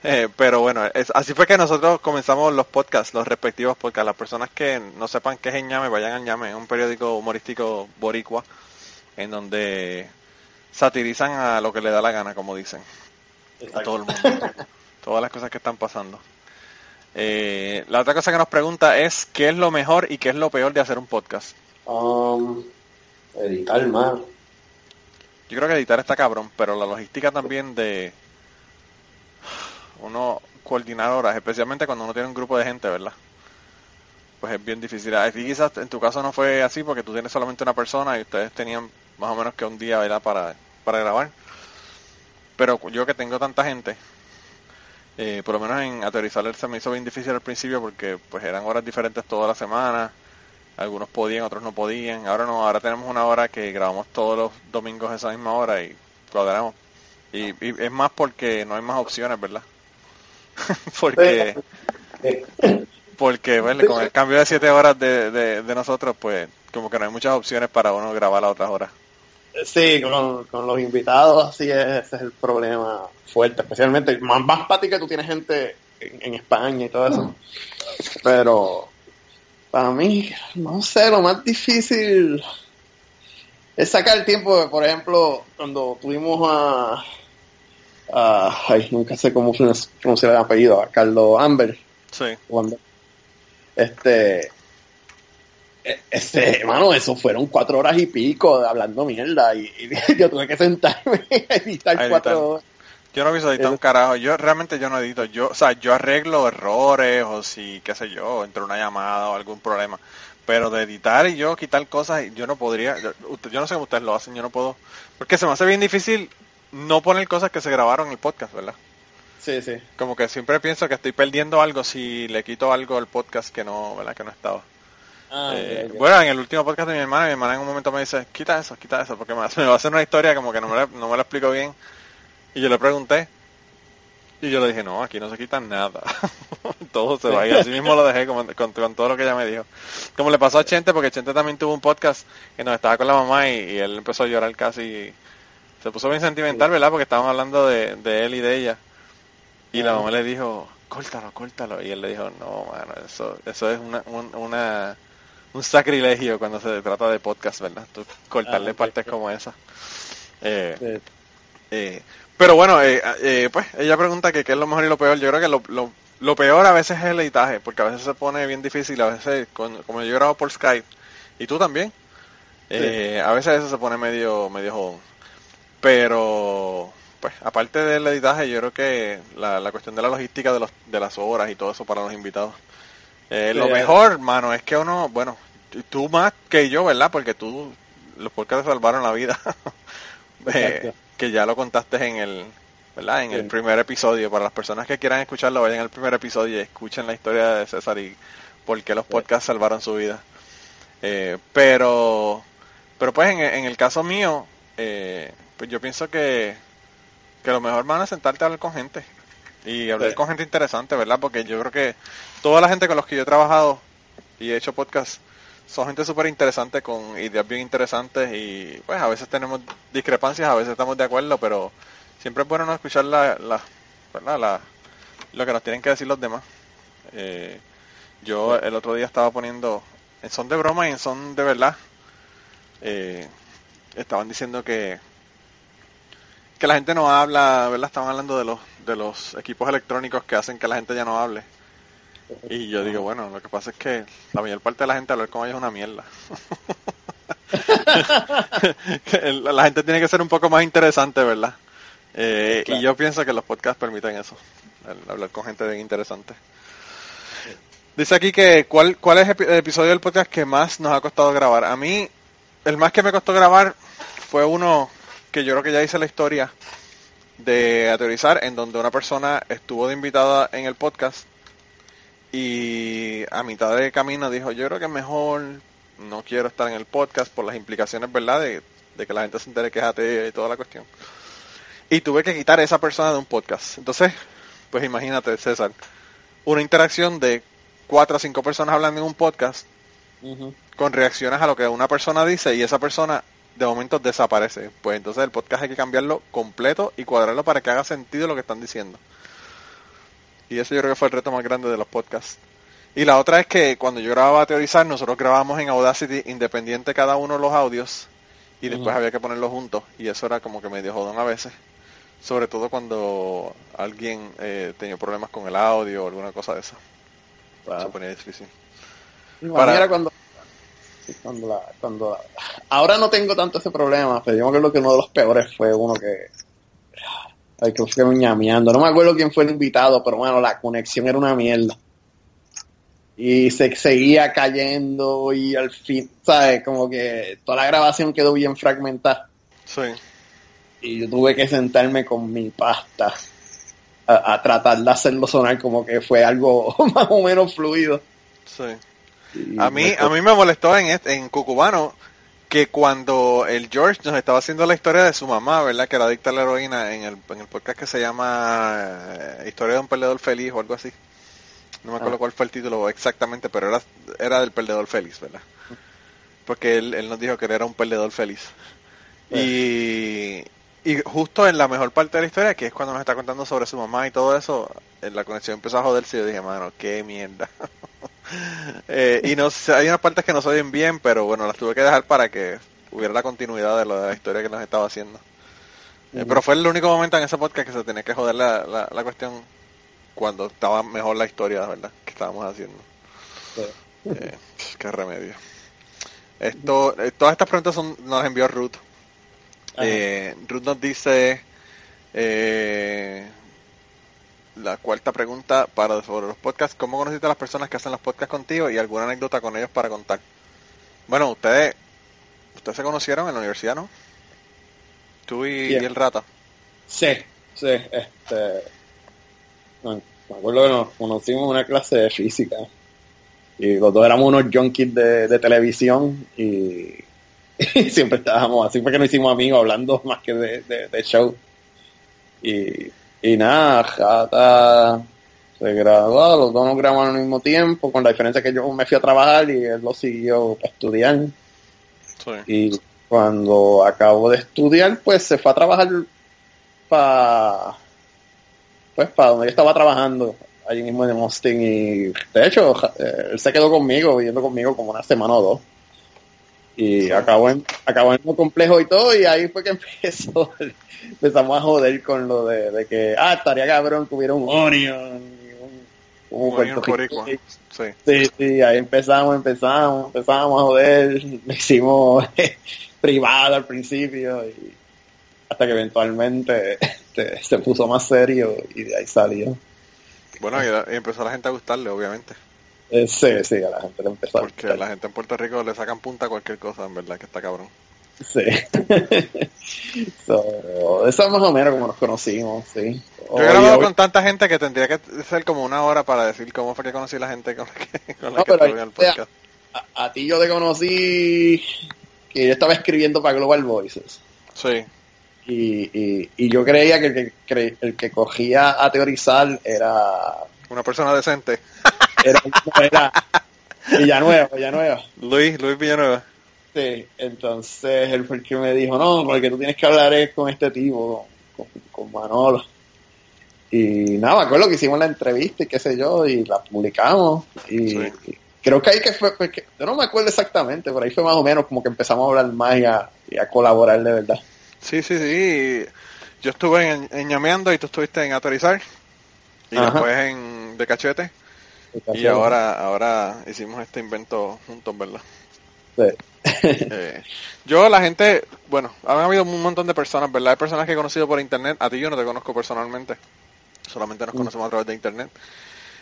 Eh, pero bueno, así fue que nosotros comenzamos los podcasts, los respectivos podcasts. Las personas que no sepan qué es Ñame, vayan al Ñame, es un periódico humorístico boricua en donde satirizan a lo que le da la gana, como dicen, a todo el mundo, todas las cosas que están pasando. Eh, la otra cosa que nos pregunta es qué es lo mejor y qué es lo peor de hacer un podcast. Um, editar más. Yo creo que editar está cabrón, pero la logística también de uno coordinar horas, especialmente cuando uno tiene un grupo de gente, ¿verdad? Pues es bien difícil. Aquí quizás en tu caso no fue así porque tú tienes solamente una persona y ustedes tenían más o menos que un día, ¿verdad? Para, para grabar. Pero yo que tengo tanta gente, eh, por lo menos en aterrizar se me hizo bien difícil al principio porque pues eran horas diferentes toda la semana. Algunos podían, otros no podían. Ahora no, ahora tenemos una hora que grabamos todos los domingos a esa misma hora y cuadramos. Y, y es más porque no hay más opciones, ¿verdad? porque porque bueno, con el cambio de siete horas de, de, de nosotros, pues como que no hay muchas opciones para uno grabar a otras horas. Sí, con, con los invitados, así es, ese es el problema fuerte, especialmente, más, más para ti que tú tienes gente en, en España y todo eso. Pero para mí, no sé, lo más difícil es sacar el tiempo, por ejemplo, cuando tuvimos a, a ay, nunca sé cómo pronunciar el apellido, a Carlos Amber, Sí. cuando este este hermano eso fueron cuatro horas y pico hablando mierda y, y yo tuve que sentarme a editar A cuatro horas Yo no pienso editar un carajo. Yo realmente yo no edito. Yo, o sea, yo arreglo errores o si, qué sé yo, entre una llamada o algún problema. Pero de editar y yo quitar cosas, yo no podría. Yo, yo no sé cómo ustedes lo hacen, yo no puedo. Porque se me hace bien difícil no poner cosas que se grabaron en el podcast, ¿verdad? sí sí Como que siempre pienso que estoy perdiendo algo si le quito algo al podcast que no, ¿verdad? Que no estaba. Ah, Eh. Bueno, en el último podcast de mi hermana, mi hermana en un momento me dice, quita eso, quita eso, porque me, me va a hacer una historia como que no me, la, no me lo explico bien. Y yo le pregunté, y yo le dije, no, aquí no se quita nada. todo se va. Y así mismo lo dejé con, con todo lo que ella me dijo. Como le pasó a Chente, porque Chente también tuvo un podcast en donde estaba con la mamá y, y él empezó a llorar casi. se puso bien sentimental, ¿verdad? Porque estaban hablando de, de él y de ella. Y la mamá le dijo, córtalo, córtalo. Y él le dijo, no, mano, eso, eso es una, un, una, un sacrilegio cuando se trata de podcast, ¿verdad? Tú cortarle Ah, partes como esa. Eh, Sí. eh, pero bueno, eh, eh, pues ella pregunta que qué es lo mejor y lo peor. Yo creo que lo, lo, lo peor a veces es el editaje, porque a veces se pone bien difícil, a veces, con- como yo grabo por Skype, y tú también, eh, a veces eso se pone medio, medio jodón. Pero, pues, aparte del editaje, yo creo que la, la cuestión de la logística de, los, de las horas y todo eso para los invitados. Eh, lo eh. mejor, mano, es que uno, bueno, tú más que yo, ¿verdad? Porque tú, los podcasts salvaron la vida. Eh, que ya lo contaste en el, ¿verdad? En el primer episodio. Para las personas que quieran escucharlo, vayan al primer episodio y escuchen la historia de César y por qué los podcasts salvaron su vida. Eh, pero, pero pues en, en el caso mío, eh, pues yo pienso que, que lo mejor van a sentarte a hablar con gente y hablar Sí. con gente interesante, ¿verdad? Porque yo creo que toda la gente con los que yo he trabajado y he hecho podcast son gente súper interesante con ideas bien interesantes y pues a veces tenemos discrepancias, a veces estamos de acuerdo, pero siempre es bueno no escuchar la, la, ¿verdad? La- lo que nos tienen que decir los demás. Eh, yo el otro día estaba poniendo en son de broma y en son de verdad. eh, estaban diciendo que que la gente no habla, ¿verdad? Estaban hablando de los de los equipos electrónicos que hacen que la gente ya no hable. Y yo digo, bueno, lo que pasa es que la mayor parte de la gente hablar con ellos es una mierda. La gente tiene que ser un poco más interesante, ¿verdad? Eh, Claro. Y yo pienso que los podcasts permiten eso, el hablar con gente bien interesante. Dice aquí que cuál, cuál es el episodio del podcast que más nos ha costado grabar. A mí, el más que me costó grabar fue uno que yo creo que ya hice la historia de aterrizar, en donde una persona estuvo de invitada en el podcast y a mitad de camino dijo, yo creo que mejor no quiero estar en el podcast por las implicaciones, ¿verdad? De, de que la gente se entere que es y toda la cuestión. Y tuve que quitar a esa persona de un podcast. Entonces, pues imagínate, César, una interacción de cuatro o cinco personas hablando en un podcast con reacciones a lo que una persona dice y esa persona de momento desaparece. Pues entonces el podcast hay que cambiarlo completo y cuadrarlo para que haga sentido lo que están diciendo. Y eso yo creo que fue el reto más grande de los podcasts. Y la otra es que cuando yo grababa Teorizar, nosotros grabábamos en Audacity independiente cada uno de los audios y después había que ponerlos juntos y eso era como que medio jodón a veces. Sobre todo cuando alguien eh, tenía problemas con el audio o alguna cosa de esa. Se Claro. ponía difícil. Para era cuando, cuando, la, cuando la- ahora no tengo tanto ese problema, pero yo me acuerdo que uno de los peores fue uno que ay, que fue ñameando. No me acuerdo quién fue el invitado, pero bueno, la conexión era una mierda. Y se seguía cayendo y al fin, ¿sabes? Como que toda la grabación quedó bien fragmentada. Sí. Y yo tuve que sentarme con mi pasta a, a tratar de hacerlo sonar como que fue algo más o menos fluido. Sí. A mí, a mí me molestó en, este- en Cucubano que cuando el George nos estaba haciendo la historia de su mamá, ¿verdad? Que era adicta a la heroína en el, en el podcast que se llama eh, Historia de un perdedor feliz o algo así. No me acuerdo Ah. cuál fue el título exactamente, pero era, era del perdedor feliz, ¿verdad? Porque él, él nos dijo que él era un perdedor feliz. Y, y justo en la mejor parte de la historia, que es cuando nos está contando sobre su mamá y todo eso, en la conexión empezó a joderse y yo dije, mano, qué mierda. Eh, y no sé, hay unas partes que no se oyen bien, pero bueno, las tuve que dejar para que hubiera la continuidad de, lo de la historia que nos estaba haciendo. Eh. Pero fue el único momento en ese podcast que se tenía que joder la, la, la cuestión cuando estaba mejor la historia, ¿verdad? Que estábamos haciendo. Sí. Eh, qué remedio. Esto, eh, todas estas preguntas son, nos las envió Ruth. Ruth nos dice eh, la cuarta pregunta para sobre los podcasts. ¿Cómo conociste a las personas que hacen los podcasts contigo y alguna anécdota con ellos para contar? Bueno, ustedes ustedes se conocieron en la universidad, ¿no? Tú y, el rata. Sí, sí, este. Me me acuerdo que nos conocimos en una clase de física. Y los dos éramos unos junkies de, de televisión y, y siempre estábamos así, fue que nos hicimos amigos hablando más que de, de, de show. Y, y nada, Jata se graduó, los dos nos graduamos al mismo tiempo, con la diferencia que yo me fui a trabajar y él lo siguió para estudiar. Sí. Y cuando acabó de estudiar, pues se fue a trabajar para pues para donde yo estaba trabajando, allí mismo en Austin. Y de hecho, eh, él se quedó conmigo, viviendo conmigo como una semana o dos. Y acabó en, acabó en un complejo y todo, y ahí fue que empezó, empezamos a joder con lo de, de que, ah, estaría cabrón que hubiera un Orion, y un, un Un Rico. Sí. Sí, sí, ahí empezamos, empezamos, empezamos a joder, lo hicimos privado al principio y hasta que eventualmente este, se puso más serio y de ahí salió. Bueno, y, y empezó a la gente a gustarle, obviamente. Eh, sí, sí, a la gente le empezó Porque a la gente en Puerto Rico le sacan punta a cualquier cosa, en verdad, que está cabrón. Sí. so, eso es más o menos como nos conocimos, sí. Yo he grabado con tanta gente que tendría que ser como una hora para decir cómo fue que conocí a la gente con la que, con la No, que pero el podcast. a, a ti yo te conocí que yo estaba escribiendo para Global Voices. Sí. Y, y, y yo creía que el que, el que cogía a teorizar era, Una persona decente. era, era Villanueva, Villanueva. Luis, Luis Villanueva. Sí, entonces él fue el que me dijo, no, porque tú tienes que hablar es con este tipo, con, con Manolo. Y nada, me acuerdo que hicimos la entrevista y qué sé yo, y la publicamos. Y, Sí. y creo que ahí que fue, fue que- yo no me acuerdo exactamente, pero ahí fue más o menos como que empezamos a hablar más y a, y a colaborar de verdad. Sí, sí, sí. Yo estuve en, en Ñameando y tú estuviste en Autorizar. Y Ajá. después en De Cachete. Y ahora, ahora hicimos este invento juntos, ¿verdad? Sí. Eh, yo, la gente, bueno, han habido un montón de personas, ¿verdad? Hay personas que he conocido por internet. A ti yo no te conozco personalmente. Solamente nos conocemos a través de internet.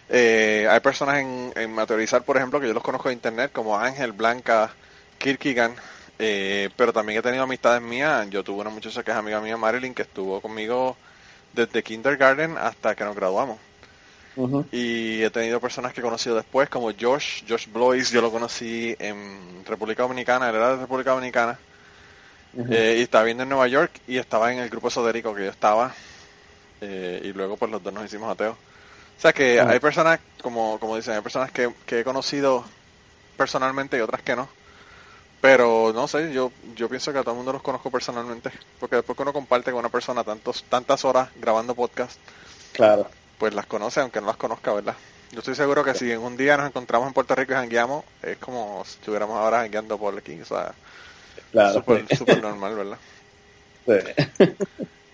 Eh, hay personas en, en Materializar, por ejemplo, que yo los conozco de internet, como Ángel, Blanca, Kirkigan. eh, pero también he tenido amistades mías. Yo tuve una muchacha que es amiga mía, Marilyn, que estuvo conmigo desde kindergarten hasta que nos graduamos. Y he tenido personas que he conocido después, como Josh, Josh Blois, yo lo conocí en República Dominicana, él era de República Dominicana, eh, y estaba viendo en Nueva York y estaba en el grupo esotérico que yo estaba, eh, y luego pues los dos nos hicimos ateos. O sea que hay personas, como, como dicen, hay personas que, que he conocido personalmente y otras que no. Pero no sé, yo yo pienso que a todo el mundo los conozco personalmente, porque después que uno comparte con una persona tantos tantas horas grabando podcast, Claro. Pues las conoce aunque no las conozca, ¿verdad? Yo estoy seguro que si en un día nos encontramos en Puerto Rico y jangueamos, es como si estuviéramos ahora jangueando por aquí, o sea, Claro. súper normal, ¿verdad? Sí.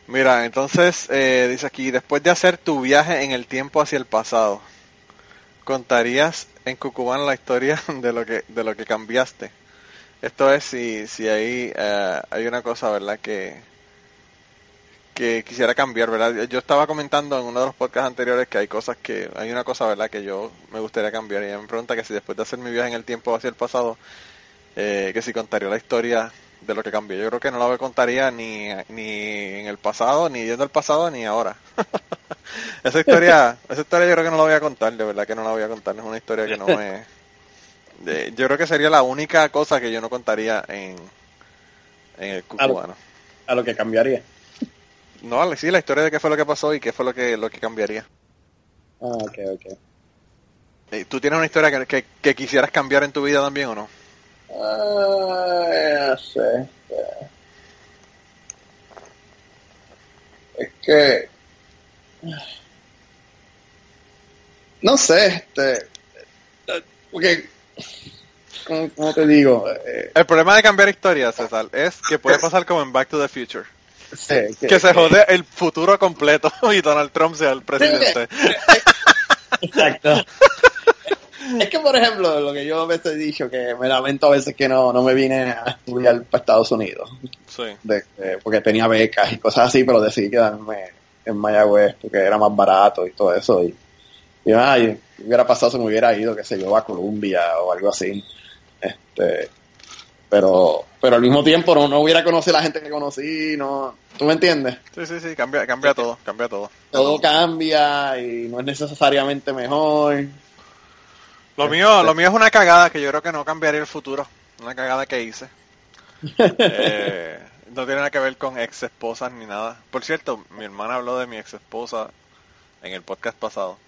Mira, entonces eh, dice aquí, después de hacer tu viaje en el tiempo hacia el pasado, ¿contarías en Cucubán la historia de lo que de lo que cambiaste? Esto es si si ahí eh, hay una cosa, ¿verdad? Que que quisiera cambiar, ¿verdad? Yo estaba comentando en uno de los podcasts anteriores que hay cosas que hay una cosa, ¿verdad? Que yo me gustaría cambiar y ella me pregunta que si después de hacer mi viaje en el tiempo hacia el pasado, eh, que si contaría la historia de lo que cambió. Yo creo que no la contaría ni, ni en el pasado, ni yendo al pasado, ni ahora. esa historia, esa historia yo creo que no la voy a contar, de verdad que no la voy a contar, es una historia que no me... yo creo que sería la única cosa que yo no contaría en, en el cucubano. A lo que cambiaría. No, sí, la historia de qué fue lo que pasó y qué fue lo que, lo que cambiaría. Ah, ok, ok. Eh, ¿Tú tienes una historia que, que, que quisieras cambiar en tu vida también o no? Ah, no sé. Es que. No sé, este. Porque. ¿Cómo, cómo te digo? Eh, El problema de cambiar historias, César, es que puede pasar como en Back to the Future. Que se jode el futuro completo y Donald Trump sea el presidente. Exacto. Es que, por ejemplo, lo que yo a veces he dicho, que me lamento a veces que no, no me vine a estudiar para Estados Unidos. Sí. de- de- porque tenía becas y cosas así, pero decidí quedarme en Mayagüez porque era más barato y todo eso. Y, y ay, ¿qué hubiera pasado si me hubiera ido, qué sé yo, a Colombia o algo así. Este, pero, pero al mismo tiempo no, no hubiera conocido a la gente que conocí, no, ¿tú me entiendes? Sí, sí, sí, cambia, cambia todo, cambia todo. Todo cambia y no es necesariamente mejor. Lo mío, lo mío es una cagada que yo creo que no cambiaría el futuro. Una cagada que hice. Eh, no tiene nada que ver con ex esposas ni nada. Por cierto, mi hermana habló de mi ex esposa en el podcast pasado.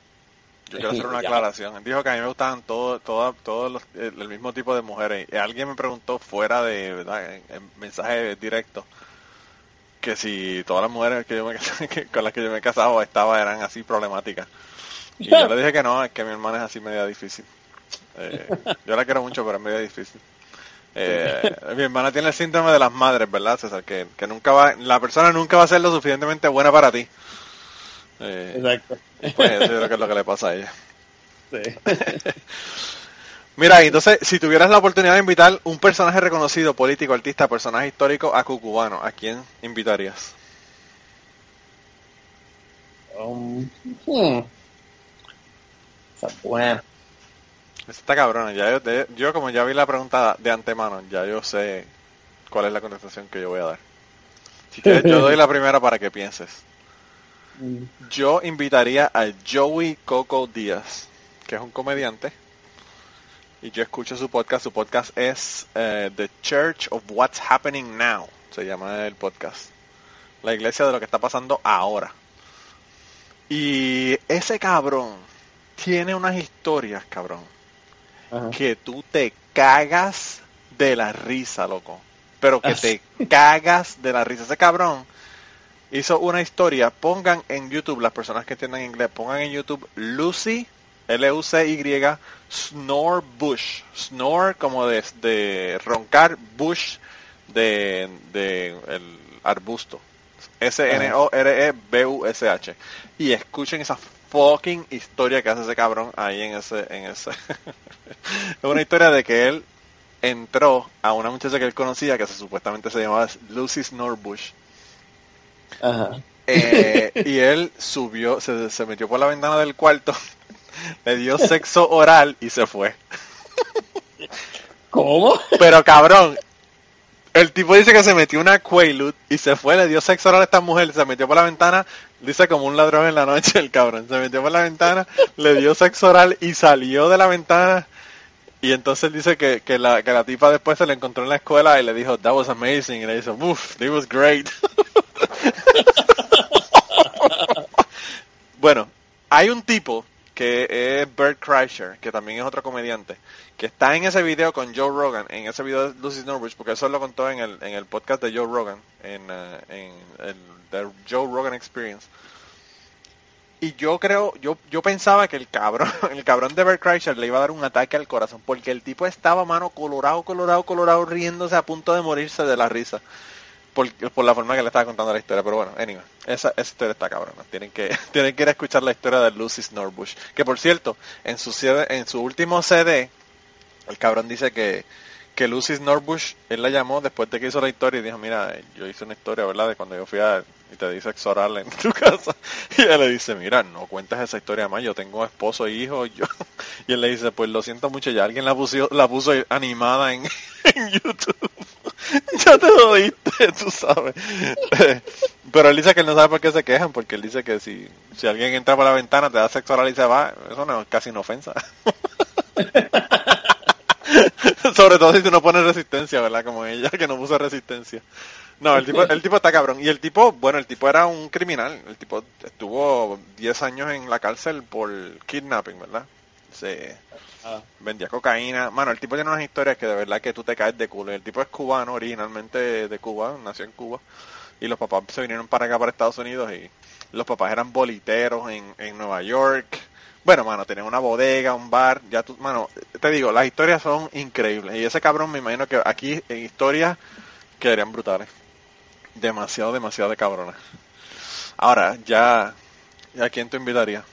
Yo quiero hacer una aclaración. Dijo que a mí me gustaban todo, todo, todos los, el, mismo tipo de mujeres. Y alguien me preguntó fuera de, ¿verdad? En, en mensaje directo, que si todas las mujeres que yo me, que- con las que yo me casaba estaba eran así problemáticas. Y yo le dije que no, es que mi hermana es así media difícil. Eh, yo la quiero mucho, pero es media difícil. Eh, mi hermana tiene el síndrome de las madres, ¿verdad, César? Que, que nunca va, la persona nunca va a ser lo suficientemente buena para ti. Eh, Exacto. pues eso yo creo que es lo que le pasa a ella. Sí. Mira, entonces, si tuvieras la oportunidad de invitar un personaje reconocido, político, artista, personaje histórico a Cucubano, ¿a quién invitarías? Um, hmm. Buena. Está cabrona. Ya yo, de- yo, como ya vi la pregunta de antemano, ya yo sé cuál es la contestación que yo voy a dar. Si quieres, yo doy la primera para que pienses. Yo invitaría a Joey Coco Díaz, que es un comediante. Y yo escucho su podcast. Su podcast es eh, The Church of What's Happening Now. se llama el podcast. La iglesia de lo que está pasando ahora. Y ese cabrón tiene unas historias, cabrón, Ajá. que tú te cagas de la risa, loco. Pero que te cagas de la risa. Ese cabrón hizo una historia. Pongan en YouTube, las personas que entiendan inglés, pongan en YouTube Lucy, L-U-C-Y, Snore Bush. Snore como de, roncar, Bush de, el arbusto. S-N-O-R-E-B-U-S-H. Y escuchen esa fucking historia que hace ese cabrón ahí en ese, en ese. es una historia de que él entró a una muchacha que él conocía que se, supuestamente se llamaba Lucy Snorbush. Ajá. Eh, y él subió, se, se metió por la ventana del cuarto, le dio sexo oral y se fue. ¿Cómo? Pero cabrón, el tipo dice que se metió una Quaalude y se fue, le dio sexo oral a esta mujer, se metió por la ventana, dice como un ladrón en la noche el cabrón, se metió por la ventana, le dio sexo oral y salió de la ventana y entonces dice que, que, la, que la tipa después se le encontró en la escuela y le dijo, that was amazing, y le dijo, uff, it was great. bueno, hay un tipo que es Bert Kreischer, que también es otro comediante, que está en ese video con Joe Rogan, en ese video de Lucy Norwich, porque eso lo contó en el, en el podcast de Joe Rogan, en, en el Joe Rogan Experience. Y yo creo, yo, yo pensaba que el cabrón, el cabrón de Bert Kreischer le iba a dar un ataque al corazón, porque el tipo estaba, mano, colorado, colorado, colorado, riéndose a punto de morirse de la risa. Por, por la forma que le estaba contando la historia, pero bueno, anyway, esa, esa historia está cabrona. Tienen que, tienen que ir a escuchar la historia de Lucy Snorbush. Que por cierto, en su, en su último CD, el cabrón dice que, que Lucy Snorbush, él la llamó después de que hizo la historia y dijo, mira, yo hice una historia, ¿verdad? De cuando yo fui a, y te di sexo oral en tu casa. Y ella le dice, mira, no cuentas esa historia más, yo tengo esposo e hijo, yo. Y él le dice, pues lo siento mucho, ya alguien la puso, la puso animada en, YouTube. ya te lo diste, tú sabes. Pero él dice que él no sabe por qué se quejan, porque él dice que si, si alguien entra por la ventana, te da sexo oral y se va, eso no es casi una ofensa. Sobre todo si tú no pones resistencia, ¿verdad? Como ella, que no puso resistencia. No, el tipo, el tipo está cabrón. Y el tipo, bueno, el tipo era un criminal. El tipo estuvo 10 años en la cárcel por kidnapping, ¿verdad? Se Ah. vendía cocaína. Mano, el tipo tiene unas historias que de verdad que tú te caes de culo. El tipo es cubano, originalmente de Cuba, nació en Cuba. Y los papás se vinieron para acá, para Estados Unidos. Y los papás eran boliteros en, en Nueva York. Bueno, mano, tenían una bodega, un bar, ya tú, mano, te digo, las historias son increíbles. Y ese cabrón me imagino que aquí en historias quedarían brutales. Demasiado, demasiado de cabronas. Ahora, ya, ¿a quién te invitaría?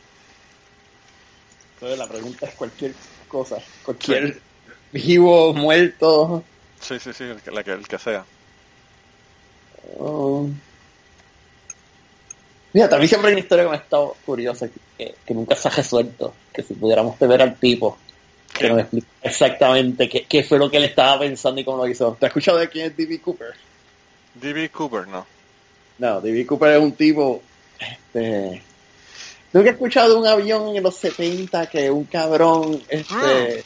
Entonces la pregunta es cualquier cosa, cualquier vivo, muerto. Sí, sí, sí, que, el que sea. Oh. Mira, también siempre hay una historia que me ha estado curiosa, que, que nunca se ha resuelto, que si pudiéramos ver al tipo, que nos explique exactamente qué, qué fue lo que él estaba pensando y cómo lo hizo. ¿Te has escuchado de quién es D.B. Cooper? D.B. Cooper, no. No, D.B. Cooper es un tipo, este... Nunca he escuchado de un avión en los 70 que un cabrón, este...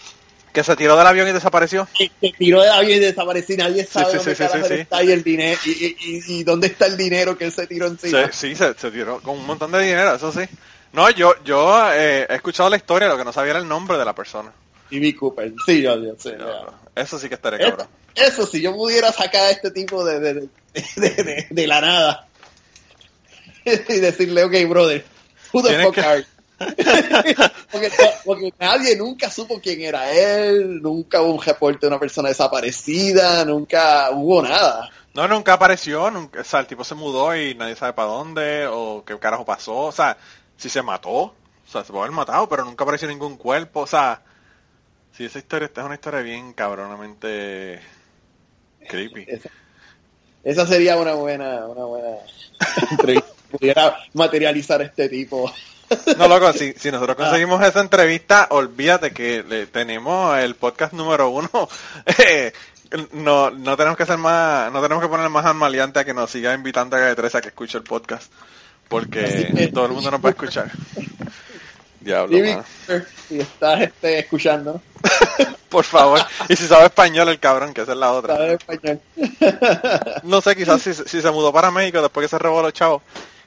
Que se tiró del avión y desapareció. que que tiró del avión y desapareció y nadie sabe sí, dónde sí, sí, sí, sí. está y el dinero y, y, y- dónde está el dinero que él se tiró encima. Se- sí, se, se tiró con un montón de dinero, eso sí. No, yo yo eh, he escuchado la historia, lo que no sabía era el nombre de la persona. D.B. Cooper, sí, yo, yo ya. no, Eso sí que estaría Eh, cabrón. Eso, si yo pudiera sacar a este tipo de, de, de, de- la nada y decirle, ok, brother, who the fuck que- are you? porque, porque nadie nunca supo quién era él, nunca hubo un reporte de una persona desaparecida, nunca hubo nada. No, nunca apareció, nunca, o sea, el tipo se mudó y nadie sabe para dónde o qué carajo pasó, o sea, si se mató, o sea, se puede haber matado, pero nunca apareció ningún cuerpo, o sea, si esa historia esta es una historia bien cabronamente creepy. Esa, esa sería una buena, una buena entrevista. Pudiera materializar este tipo. No, loco, si, si nosotros conseguimos esa entrevista, olvídate que le- tenemos el podcast número uno. Eh, no, no tenemos que ser más, no tenemos que poner más maleante a que nos siga invitando a Teresa a que escuche el podcast. Porque todo el mundo nos va a escuchar. Diablo, si estás este, escuchando, Por favor. Y si sabe español el cabrón, que esa es la otra. sabes español. No sé, quizás si, si se mudó para México después que se robó a los chavos,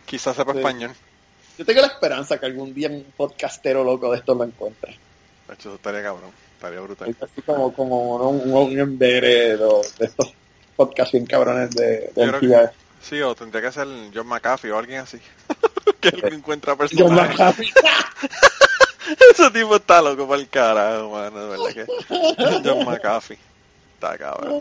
quizás sepa Sí. español. Yo tengo la esperanza que algún día un podcastero loco de esto lo encuentre. De hecho, eso estaría cabrón. Estaría brutal. Así como, como ¿no? un, un de, estos podcasts bien cabrones de, de que- NPR. Sí, o tendría que ser John McAfee o alguien así. que él encuentra John personajes. McAfee. Ese tipo está loco para el carajo, mano. De verdad que. John McAfee. Está cabrón.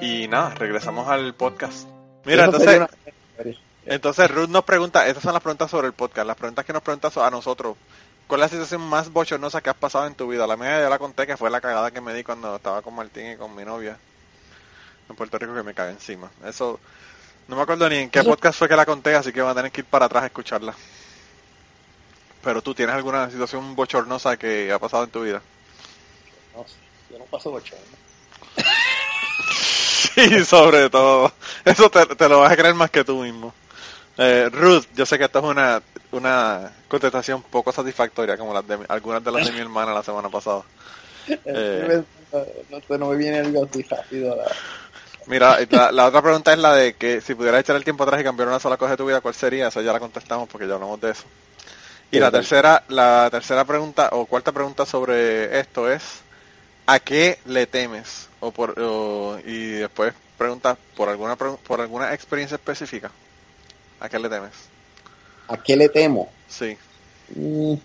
y nada, regresamos al podcast. Mira, entonces, entonces Ruth nos pregunta, estas son las preguntas sobre el podcast, las preguntas que nos preguntas a nosotros. ¿Cuál es la situación más bochornosa que has pasado en tu vida? La mía ya la conté, que fue la cagada que me di cuando estaba con Martín y con mi novia en Puerto Rico que me cagué encima. Eso, no me acuerdo ni en qué podcast fue que la conté, así que van a tener que ir para atrás a escucharla. Pero tú tienes alguna situación bochornosa que ha pasado en tu vida? No sé, yo no paso ocho. Sí, sobre todo. Eso te, te lo vas a creer más que tú mismo. Eh, Ruth, yo sé que esto es una, una contestación poco satisfactoria, como las de, algunas de las de mi hermana la semana pasada. Eh. No, sé, no me viene así rápido. la- Mira, la, la otra pregunta es la de que si pudieras echar el tiempo atrás y cambiar una sola cosa de tu vida, ¿cuál sería? Esa ya la contestamos porque ya hablamos de eso. Y la tercera, la tercera pregunta o cuarta pregunta sobre esto es ¿a qué le temes? O por, o- y después pregunta por alguna por alguna experiencia específica. ¿A qué le temes? ¿A qué le temo? Sí, Mm,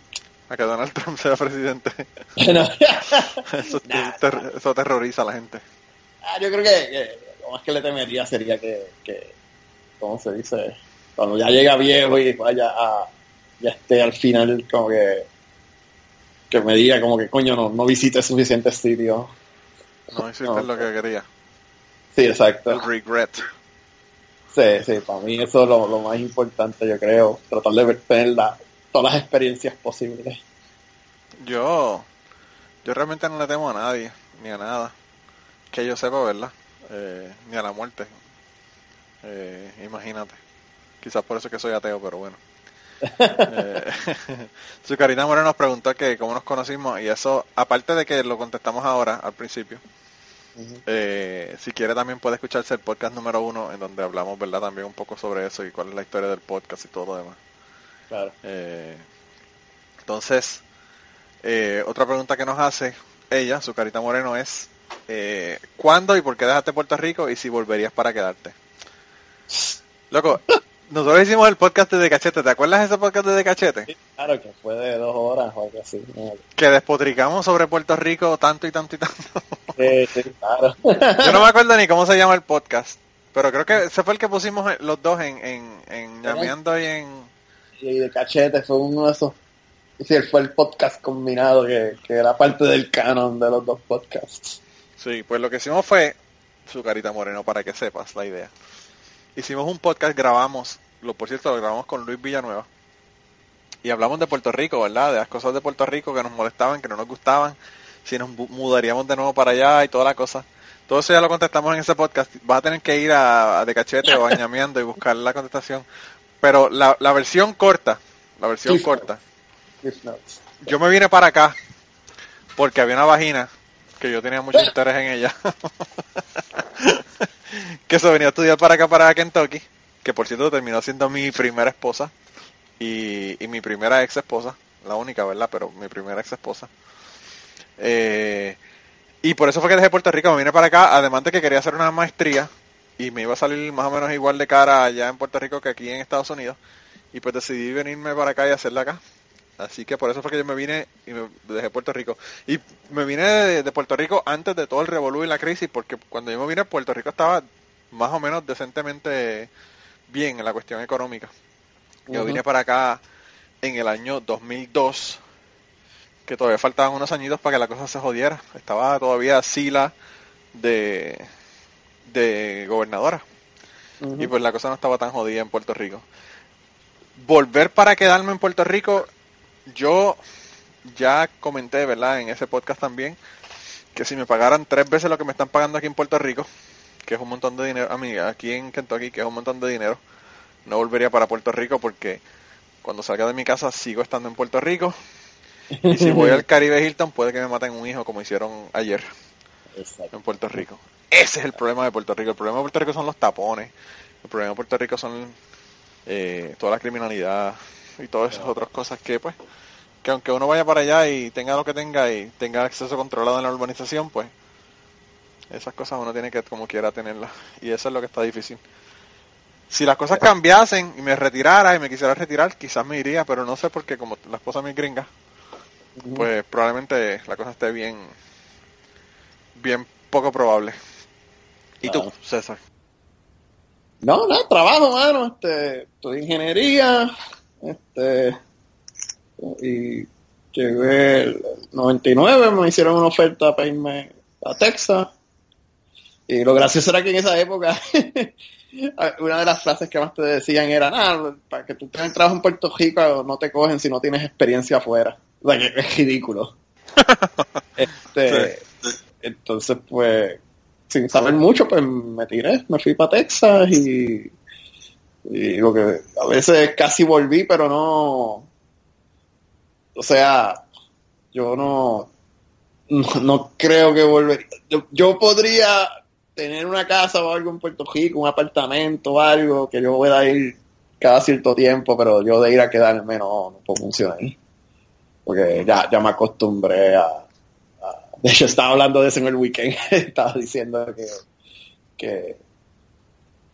a que Donald Trump sea presidente. no. Eso, Nah, eso aterroriza a la gente. Ah, yo creo que, que lo más que le temería sería que, que, ¿cómo se dice? Cuando ya llega viejo y vaya a, ya esté al final como que, que me diga como que coño no, no visite suficientes sitios. No hiciste No. lo que quería. Sí, exacto. El regret. Sí, sí, para mí eso es lo, lo más importante, yo creo. Tratar de tener la- todas las experiencias posibles. Yo, yo realmente no le temo a nadie, ni a nada. Que yo sepa, ¿verdad? Eh, ni a la muerte. Eh, imagínate. Quizás por eso es que soy ateo, pero bueno. Eh, su Karina Moreno nos preguntó que cómo nos conocimos y eso, aparte de que lo contestamos ahora, al principio, eh, si quiere también puede escucharse el podcast número uno en donde hablamos, ¿verdad? También un poco sobre eso y cuál es la historia del podcast y todo lo demás. Claro. Eh, entonces, otra pregunta que nos hace ella, su carita moreno, es eh, ¿cuándo y por qué dejaste Puerto Rico y si volverías para quedarte? Loco, nosotros hicimos el podcast de Cachete, ¿te acuerdas de ese podcast de Cachete? Claro que fue de dos horas o algo así. Que despotricamos sobre Puerto Rico tanto y tanto y tanto. Sí, sí, claro. Yo no me acuerdo ni cómo se llama el podcast, pero creo que ese fue el que pusimos los dos en, en, en Llameando y en... y de cachete fue uno de esos sí, fue el podcast combinado que, que era parte del canon de los dos podcasts Sí, pues lo que hicimos fue su carita moreno para que sepas la idea. Hicimos un podcast, grabamos, lo por cierto lo grabamos con Luis Villanueva y hablamos de Puerto Rico, ¿verdad? De las cosas de Puerto Rico que nos molestaban, que no nos gustaban, si nos mudaríamos de nuevo para allá y toda la cosa. Todo eso ya lo contestamos en ese podcast. Vas a tener que ir a, a De Cachete o a Ñameando y buscar la contestación. Pero la, la versión corta, la versión corta, yo me vine para acá porque había una vagina que yo tenía mucho interés en ella. que se venía a estudiar para acá, para Kentucky. Que por cierto terminó siendo mi primera esposa. Y, y mi primera ex esposa. La única, ¿verdad? Pero mi primera ex esposa. Eh, y por eso fue que dejé Puerto Rico, me vine para acá, además de que quería hacer una maestría y me iba a salir más o menos igual de cara allá en Puerto Rico que aquí en Estados Unidos. y pues decidí venirme para acá y hacerla acá. Así que por eso fue que yo me vine y me dejé Puerto Rico. Y me vine de, de Puerto Rico antes de todo el revolú y la crisis, porque cuando yo me vine, Puerto Rico estaba más o menos decentemente bien en la cuestión económica. Yo vine para acá en el año 2002, que todavía faltaban unos añitos para que la cosa se jodiera. Estaba todavía Sila de, de gobernadora. Y pues la cosa no estaba tan jodida en Puerto Rico. Volver para quedarme en Puerto Rico, yo ya comenté, ¿verdad? En ese podcast también, que si me pagaran tres veces lo que me están pagando aquí en Puerto Rico, que es un montón de dinero, a mí, aquí en Kentucky, que es un montón de dinero, no volvería para Puerto Rico porque cuando salga de mi casa sigo estando en Puerto Rico. Y si voy al Caribe Hilton puede que me maten un hijo como hicieron ayer Exacto. en Puerto Rico. Ese es el problema de Puerto Rico. El problema de Puerto Rico son los tapones. El problema de Puerto Rico son eh, toda la criminalidad y todas esas otras cosas que, pues, que aunque uno vaya para allá y tenga lo que tenga y tenga acceso controlado en la urbanización, pues, esas cosas uno tiene que como quiera tenerlas. Y eso es lo que está difícil. Si las cosas cambiasen y me retirara y me quisiera retirar, quizás me iría, pero no sé porque como la esposa me gringa, pues probablemente la cosa esté bien, bien poco probable. ¿Y tú. César? No, no, trabajo, mano. Este, estudié ingeniería. Este, y llegué el 99, me hicieron una oferta para irme a Texas. Y lo gracioso era que en esa época, una de las frases que más te decían era, nada, para que tú tengas trabajo en Puerto Rico no te cogen si no tienes experiencia afuera. O sea, que es ridículo. este, Entonces, pues, sin saber mucho, pues me tiré, me fui para Texas y, y lo que a veces casi volví, pero no, o sea, yo no, no, creo que volvería. Yo, yo podría tener una casa o algo en Puerto Rico, un apartamento o algo que yo pueda ir cada cierto tiempo, pero yo de ir a quedarme no, no puedo funcionar. Porque ya, ya me acostumbré a, a- De hecho, estaba hablando de eso en el weekend. estaba diciendo que-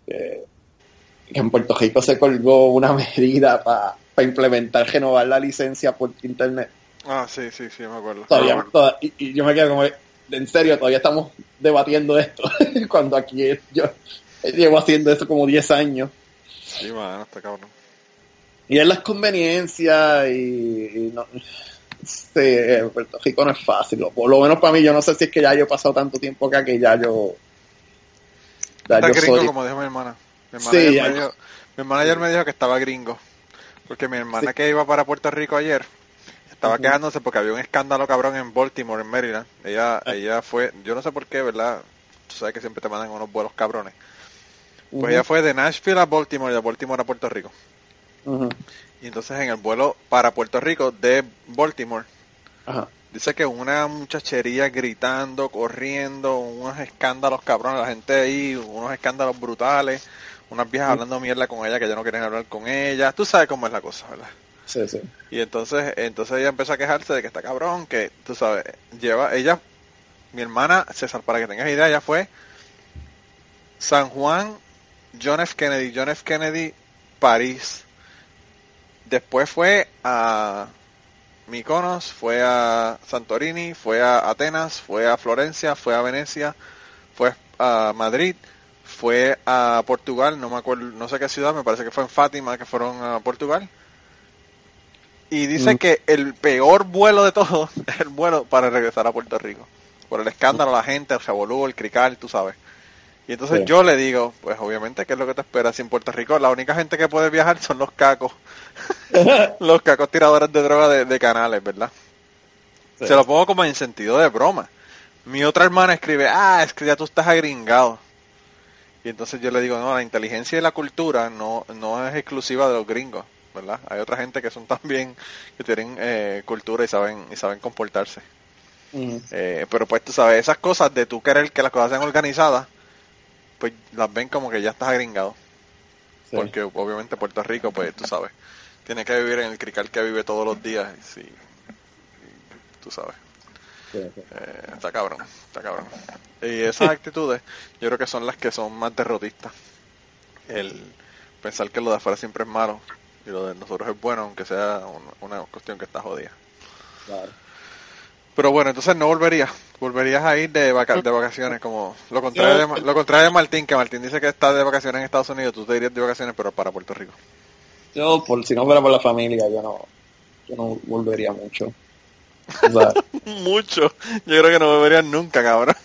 que en Puerto Rico se colgó una medida para implementar, renovar la licencia por internet. Ah, sí, sí, sí, me acuerdo. Todavía, toda- y, y yo me quedo como, en serio, todavía estamos debatiendo esto. Cuando aquí yo llevo haciendo esto como 10 años. Sí, mano, está cabrón. Y es las conveniencias y, y no, sí, en Puerto Rico no es fácil. Por lo menos para mí, yo no sé si es que ya yo he pasado tanto tiempo acá que ya yo. Ya Está yo gringo, soy- como dijo mi hermana. Mi hermana, Sí, me dijo, mi hermana ayer me dijo que estaba gringo. Porque mi hermana que iba para Puerto Rico ayer estaba Ujú. quejándose porque había un escándalo cabrón en Baltimore, en Maryland. Ella, Ah. ella fue, yo no sé por qué, ¿verdad? Tú sabes que siempre te mandan unos vuelos cabrones. Pues ella fue de Nashville a Baltimore y de Baltimore a Puerto Rico. Y entonces en el vuelo para Puerto Rico de Baltimore, dice que una muchachería gritando, corriendo, unos escándalos cabrones, la gente ahí, unos escándalos brutales, unas viejas hablando mierda con ella que ya no quieren hablar con ella. Tú sabes cómo es la cosa, ¿verdad? Sí, sí. Y entonces, entonces ella empezó a quejarse de que está cabrón, que tú sabes, lleva, ella, mi hermana, César, para que tengas idea, ella fue San Juan, John F. Kennedy, John F. Kennedy, París. Después fue a Mykonos, fue a Santorini, fue a Atenas, fue a Florencia, fue a Venecia, fue a Madrid, fue a Portugal, no me acuerdo, no sé qué ciudad, me parece que fue en Fátima que fueron a Portugal. Y dice Mm. que el peor vuelo de todos es el vuelo para regresar a Puerto Rico. Por el escándalo, la gente, el revolú, el crical, tú sabes. Y entonces Sí. yo le digo, pues obviamente, ¿qué es lo que te espera? Si en Puerto Rico la única gente que puede viajar son los cacos. los cacos tiradores de droga de, de canales, ¿verdad? Sí. Se lo pongo como en sentido de broma. Mi otra hermana escribe, ah, es que ya tú estás agringado. Y entonces yo le digo, no, la inteligencia y la cultura no, no es exclusiva de los gringos, ¿verdad? Hay otra gente que son también, que tienen eh, cultura y saben, y saben comportarse. Ujú. Eh, pero pues tú sabes, esas cosas de tú querer que las cosas sean organizadas, pues las ven como que ya estás agringado. Sí. Porque obviamente Puerto Rico, pues tú sabes, tiene que vivir en el crical que vive todos los días. Y sí, tú sabes. Eh, está cabrón, está cabrón. Y esas actitudes, yo creo que son las que son más derrotistas. El pensar que lo de afuera siempre es malo Y lo de nosotros es bueno, aunque sea un- una cuestión que está jodida. Claro. Pero bueno, entonces no volverías. Volverías a ir de, vaca- de vacaciones, como lo contrario, de, lo contrario de Martín, que Martín dice que está de vacaciones en Estados Unidos, tú te irías de vacaciones, pero para Puerto Rico. Yo, por, si no fuera por la familia, yo no, yo no volvería mucho. O sea, Mucho. Yo creo que no volverías nunca, cabrón.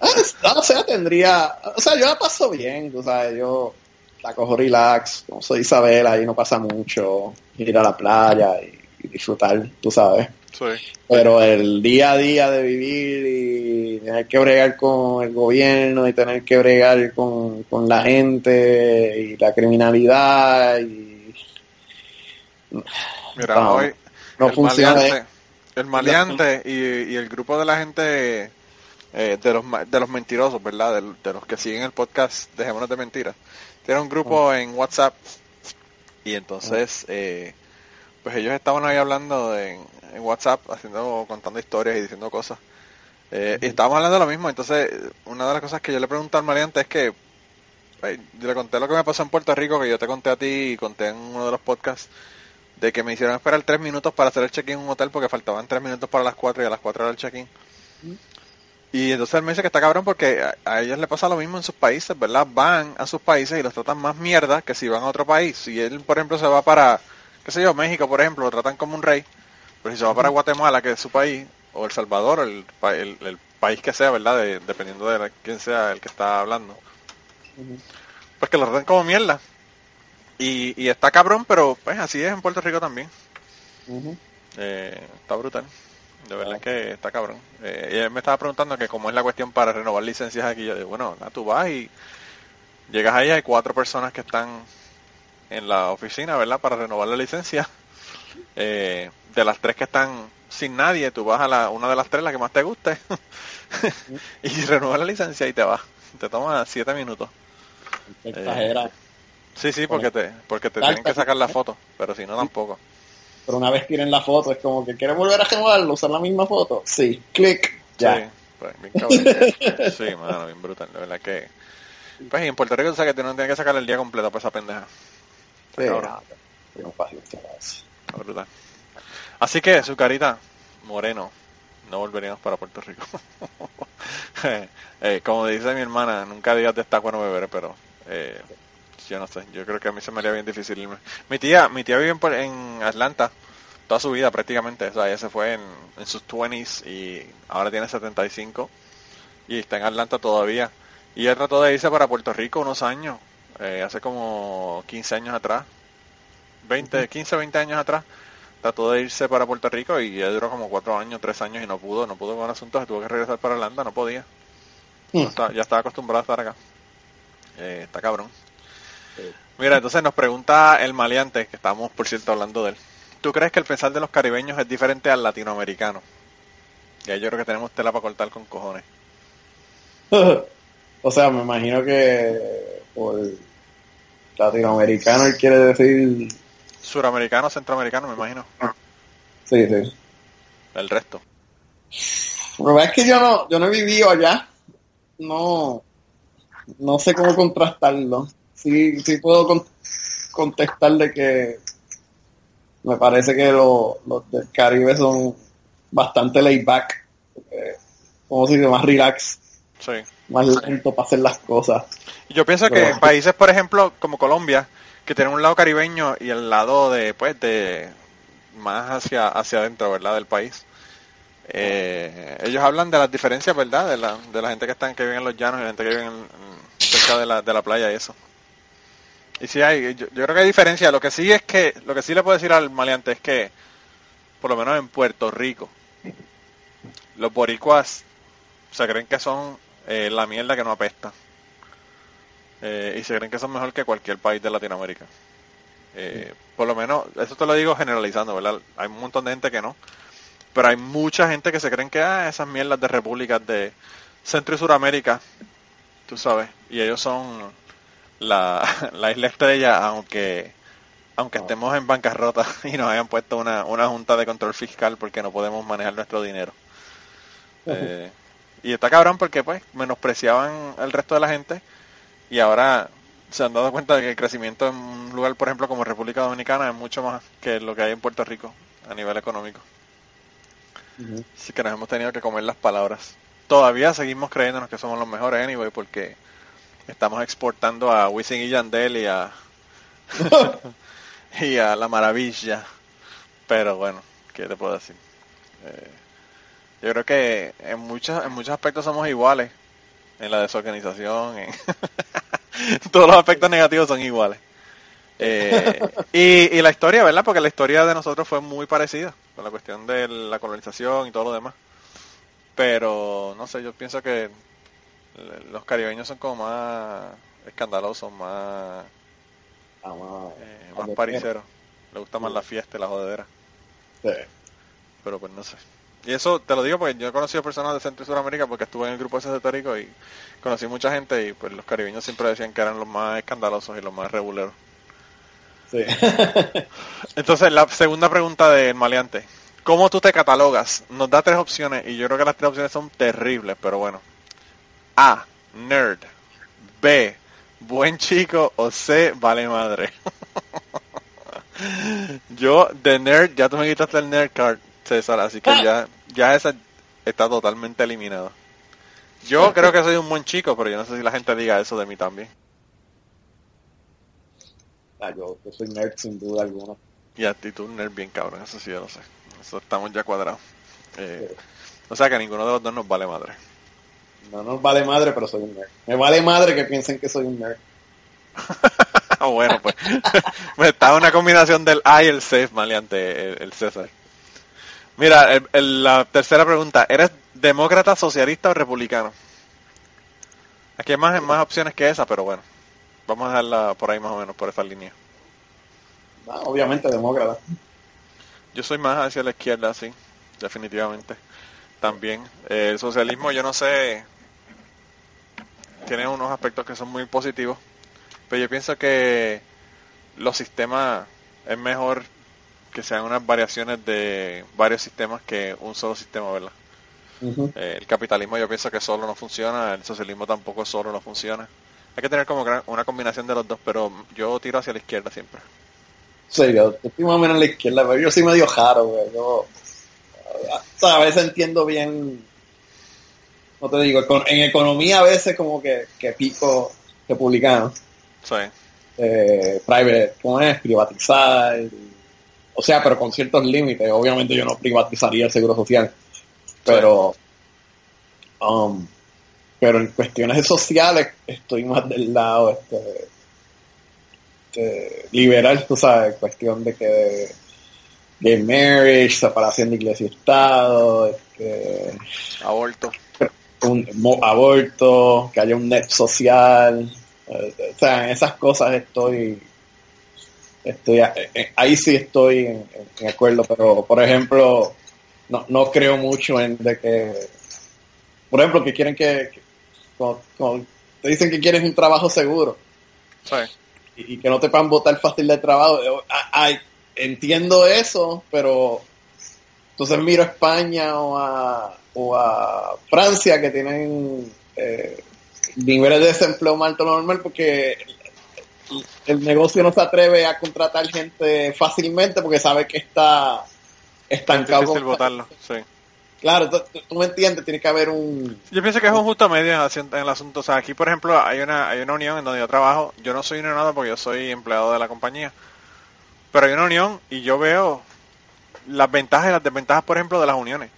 no, o sea, tendría, o sea, yo la paso bien, tú sabes, yo la cojo relax, como soy Isabel, ahí no pasa mucho, ir a la playa y, y disfrutar, tú sabes. Sí. Pero el día a día de vivir y tener que bregar con el gobierno y tener que bregar con, con la gente y la criminalidad y Mira, No, hoy no funciona. maleante, el maleante y, y el grupo de la gente eh, de los de los mentirosos, ¿verdad? De, de los que siguen el podcast Dejémonos de Mentiras. Tiene un grupo en WhatsApp y entonces eh, pues ellos estaban ahí hablando en, en WhatsApp, haciendo, contando historias y diciendo cosas. Eh, y estábamos hablando de lo mismo, entonces una de las cosas que yo le pregunté al maleante es que eh, yo le conté lo que me pasó en Puerto Rico, que yo te conté a ti y conté en uno de los podcasts, de que me hicieron esperar tres minutos para hacer el check-in en un hotel porque faltaban tres minutos para las cuatro y a las cuatro era el check-in. Y entonces él me dice que está cabrón porque a, a ellos le pasa lo mismo en sus países, ¿verdad? Van a sus países y los tratan más mierda que si van a otro país. Si él, por ejemplo, se va para, qué sé yo, México, por ejemplo, lo tratan como un rey. Pero si se va para Guatemala, que es su país, o El Salvador, el, el, el país que sea, ¿verdad? De- dependiendo de la- quién sea el que está hablando. Pues que lo tratan como mierda. Y, y está cabrón, pero pues así es en Puerto Rico también. Eh, está brutal. De verdad que está cabrón. Eh, él me estaba preguntando que cómo es la cuestión para renovar licencias aquí. Yo digo, bueno, tú vas y llegas ahí, hay cuatro personas que están en la oficina, ¿verdad? Para renovar la licencia. Eh, de las tres que están sin nadie, tú vas a la, una de las tres, la que más te guste, y renuevas la licencia y te vas. Te toma siete minutos. exagera. Sí, sí, porque te, porque te tienen que sacar la foto, pero si no tampoco. Pero una vez tienen la foto, es como que quieren volver a renovarlo, usar la misma foto. Sí, clic, ya. Sí, pues, bien cabrón. sí, mano, bien brutal. De verdad que. Pues y en Puerto Rico, tú sabes que no tienes que sacar el día completo para esa pendeja. Sí, cabrón. brutal. Así que, su carita, Moreno, no volveríamos para Puerto Rico. Eh, como dice mi hermana, nunca digas de esta bueno beber, pero eh, yo no sé, yo creo que a mí se me haría bien difícil irme. Mi tía, mi tía vive en, Atlanta toda su vida prácticamente, o sea, ella se fue en, en sus 20s y ahora tiene 75 y está en Atlanta todavía. Y ella trató de irse para Puerto Rico unos años, eh, hace como 15 años atrás, 20, 15, 20 años atrás, trató de irse para Puerto Rico y ella duró como 4 años, 3 años y no pudo, no pudo con asuntos, tuvo que regresar para Atlanta, no podía. No está- ya estaba acostumbrado a estar acá. Eh, está cabrón. Mira, entonces nos pregunta el maleante, que estamos por cierto hablando de él. ¿Tú crees que el pensar de los caribeños es diferente al latinoamericano? Y ahí yo creo que tenemos tela para cortar con cojones. o sea, me imagino que por latinoamericano él quiere decir... Suramericano, centroamericano, me imagino. Sí, sí. El resto. Pero es que yo no, yo no he vivido allá. No, no sé cómo contrastarlo. Sí, sí puedo con- contestar de que me parece que lo- los del Caribe son bastante laid back. eh, como si más relax, Sí. más lento para hacer las cosas. Yo pienso que Pero- en países, por ejemplo, como Colombia, que tienen un lado caribeño y el lado de, pues, de más hacia hacia adentro, ¿verdad? Del país. Eh, ellos hablan de las diferencias, ¿verdad? De la, de la gente que están que vive en los llanos y la gente que vive en- cerca de la, de la playa y eso. Y sí hay, yo, creo que hay diferencia. Lo que sí es que, lo que sí le puedo decir al maleante es que, por lo menos en Puerto Rico, los boricuas se creen que son eh, la mierda que no apesta. Eh, y se creen que son mejor que cualquier país de Latinoamérica. Eh, por lo menos, eso te lo digo generalizando, ¿verdad? Hay un montón de gente que no. Pero hay mucha gente que se creen que ah, esas mierdas de repúblicas de Centro y Suramérica, tú sabes, y ellos son la, la isla estrella, aunque aunque estemos en bancarrota y nos hayan puesto una, una junta de control fiscal porque no podemos manejar nuestro dinero. Eh, y está cabrón porque pues menospreciaban el resto de la gente y ahora se han dado cuenta de que el crecimiento en un lugar, por ejemplo, como República Dominicana es mucho más que lo que hay en Puerto Rico a nivel económico. Así que nos hemos tenido que comer las palabras. Todavía seguimos creyéndonos que somos los mejores anyway porque estamos exportando a Wisin y Yandel y a y a La Maravilla. Pero bueno, ¿qué te puedo decir? Eh, yo creo que en muchos en muchos aspectos somos iguales. En la desorganización, en todos los aspectos negativos son iguales. Eh, y, y la historia, ¿verdad? Porque la historia de nosotros fue muy parecida con la cuestión de la colonización y todo lo demás. Pero, no sé, yo pienso que los caribeños son como más escandalosos, más, Ah, wow. eh, más pariseros. Le gusta más la fiesta y la jodedera. Sí. Pero pues no sé. Y eso te lo digo porque yo he conocido personas de Centro y Sudamérica porque estuve en el grupo ese de Puerto Rico y conocí mucha gente y pues los caribeños siempre decían que eran los más escandalosos y los más reguleros. Sí. Entonces, la segunda pregunta del maleante. ¿Cómo tú te catalogas? Nos da tres opciones y yo creo que las tres opciones son terribles, pero bueno. A. Nerd. B. Buen chico. O C. Vale madre. yo, de nerd, ya tú me quitaste el nerd card, César, así que ya, ya esa está totalmente eliminado. Yo creo que soy un buen chico, pero yo no sé si la gente diga eso de mí también. Ah, yo, yo soy nerd sin duda alguna. Y actitud nerd bien cabrón, eso sí yo lo sé. Eso estamos ya cuadrados. Eh, o sea que ninguno de los dos nos vale madre. No nos vale madre, pero soy un nerd. Me vale madre que piensen que soy un nerd. bueno, pues, está una combinación del A y el C, maleante, el, el César. Mira, el- el- la tercera pregunta, ¿eres demócrata, socialista o republicano? Aquí hay más, más opciones que esa, pero bueno, vamos a dejarla por ahí más o menos, por esa línea. Ah, obviamente demócrata. Yo soy más hacia la izquierda, sí, definitivamente. También. Eh, el socialismo, yo no sé, tiene unos aspectos que son muy positivos, pero yo pienso que los sistemas es mejor que sean unas variaciones de varios sistemas que un solo sistema, ¿verdad? Eh, el capitalismo yo pienso que solo no funciona, el socialismo tampoco solo no funciona. Hay que tener como una combinación de los dos, pero yo tiro hacia la izquierda siempre. Sí, yo, estoy más o menos en la izquierda, pero yo soy medio jaro, güey. Yo, o sea, a veces entiendo bien, no te digo, en economía a veces como que, que pico republicano. Sí. eh, private, ¿cómo es? Privatizar. O sea, pero con ciertos límites. Obviamente yo no privatizaría el seguro social. Pero, um, pero en cuestiones sociales estoy más del lado este, este, liberal, tú sabes, cuestión de que gay marriage, separación de iglesia y estado, este, Aborto. un aborto, que haya un net social, eh, o sea, en esas cosas estoy, estoy eh, eh, ahí sí estoy en, en acuerdo, pero por ejemplo, no, no creo mucho en de que, por ejemplo, que quieren que, que- como- como te dicen que quieres un trabajo seguro Sí. y, y que no te puedan votar fácil de trabajo. A- ay, entiendo eso, pero entonces miro a España o a, o a Francia que tienen eh, niveles de desempleo más alto normal porque el, negocio no se atreve a contratar gente fácilmente porque sabe que está Es estancado. difícil con- votarlo, sí. Claro, tú, me entiendes, tiene que haber un... Yo pienso que es un justo medio en el- en el asunto. O sea, aquí, por ejemplo, hay una, hay una unión en donde yo trabajo. Yo no soy unionado porque yo soy empleado de la compañía. Pero hay una unión y yo veo las ventajas y las desventajas, por ejemplo, de las uniones.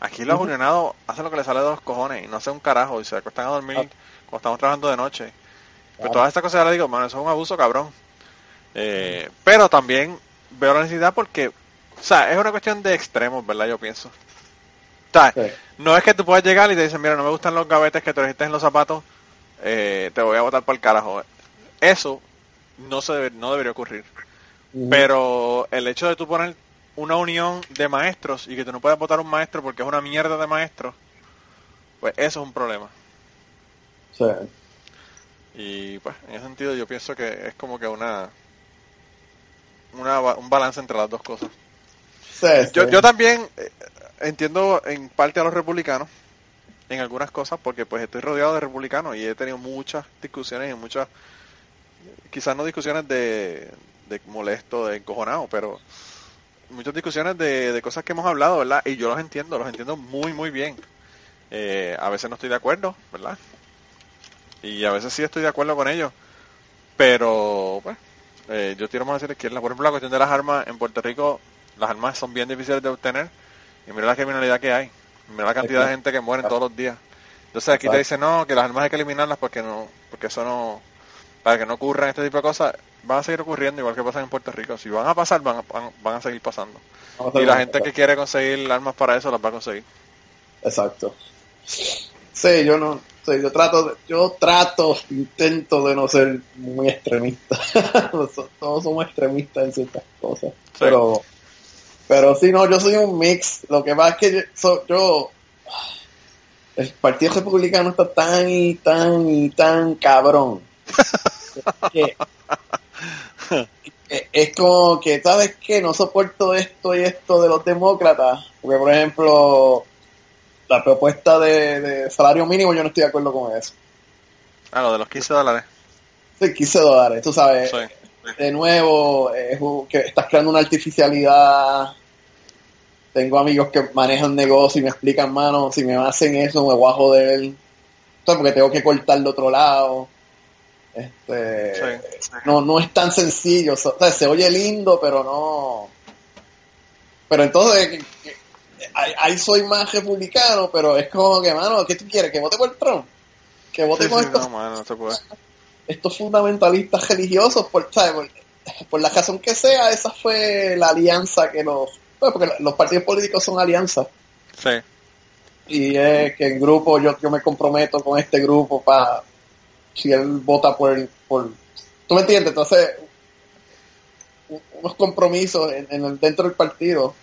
Aquí los unionados hacen lo que les sale de los cojones y no hacen un carajo y se acuestan a dormir Ah. cuando estamos trabajando de noche. Pues Claro. todas estas cosas ya le digo, mano, eso es un abuso cabrón. Eh, pero también veo la necesidad porque, o sea, es una cuestión de extremos, ¿verdad? Yo pienso. O sea, Sí. no es que tú puedas llegar y te dicen, mira, no me gustan los gavetes que te trajiste en los zapatos, eh, te voy a botar por el carajo. Eso no se debe- no debería ocurrir. Pero el hecho de tú poner una unión de maestros y que tú no puedas votar un maestro porque es una mierda de maestro, pues eso es un problema. Sí. Y pues en ese sentido yo pienso que es como que una, una un balance entre las dos cosas. Sí, Yo, sí. yo también eh, entiendo en parte a los republicanos en algunas cosas porque pues estoy rodeado de republicanos y he tenido muchas discusiones y muchas quizás no discusiones de, de molesto, de encojonado, pero muchas discusiones de, de cosas que hemos hablado, ¿verdad? Y yo los entiendo, los entiendo muy, muy bien. Eh, a veces no estoy de acuerdo, ¿verdad? Y a veces sí estoy de acuerdo con ellos. Pero, pues, eh, yo quiero más decir izquierda. Por ejemplo, la cuestión de las armas en Puerto Rico, las armas son bien difíciles de obtener. Y mira la criminalidad que hay. Mira la cantidad de gente que muere todos los días. Entonces aquí te dicen, no, que las armas hay que eliminarlas porque no, porque eso no, para que no ocurran este tipo de cosas, van a seguir ocurriendo igual que pasan en Puerto Rico. Si van a pasar, van a, van, van a seguir pasando. Y la gente que quiere conseguir armas para eso las va a conseguir. Exacto. Sí, yo no, sí, yo trato, de- yo trato, intento de no ser muy extremista. Todos somos extremistas en ciertas cosas, pero, pero sí, no, yo soy un mix. Lo que pasa es que yo, so- yo- el Partido Republicano está tan y tan y tan cabrón que es como que, ¿sabes qué? No soporto esto y esto de los demócratas. Porque, por ejemplo, la propuesta de, de salario mínimo, yo no estoy de acuerdo con eso. Ah, lo de los 15 dólares. Sí, 15 dólares, tú sabes. Sí. De nuevo, es un- que estás creando una artificialidad. Tengo amigos que manejan negocio y me explican, mano, si me hacen eso me voy a joder. Entonces, porque tengo que cortar de otro lado. Este, Sí. no, no es tan sencillo. so- o sea, se oye lindo, pero no. Pero entonces, ahí, soy más republicano, pero es como que, mano, ¿qué tú quieres? ¿Que vote por Trump? ¿Que vote Sí, sí, estos, no, mano, estos fundamentalistas religiosos? Por, ¿sabes? Por, por la razón que sea, esa fue la alianza que los. pues, porque los partidos políticos son alianzas. Sí. Y es que en grupo yo, yo me comprometo con este grupo para. Si él vota por el. Por, ¿Tú me entiendes? Entonces, unos compromisos en, en el, dentro del partido.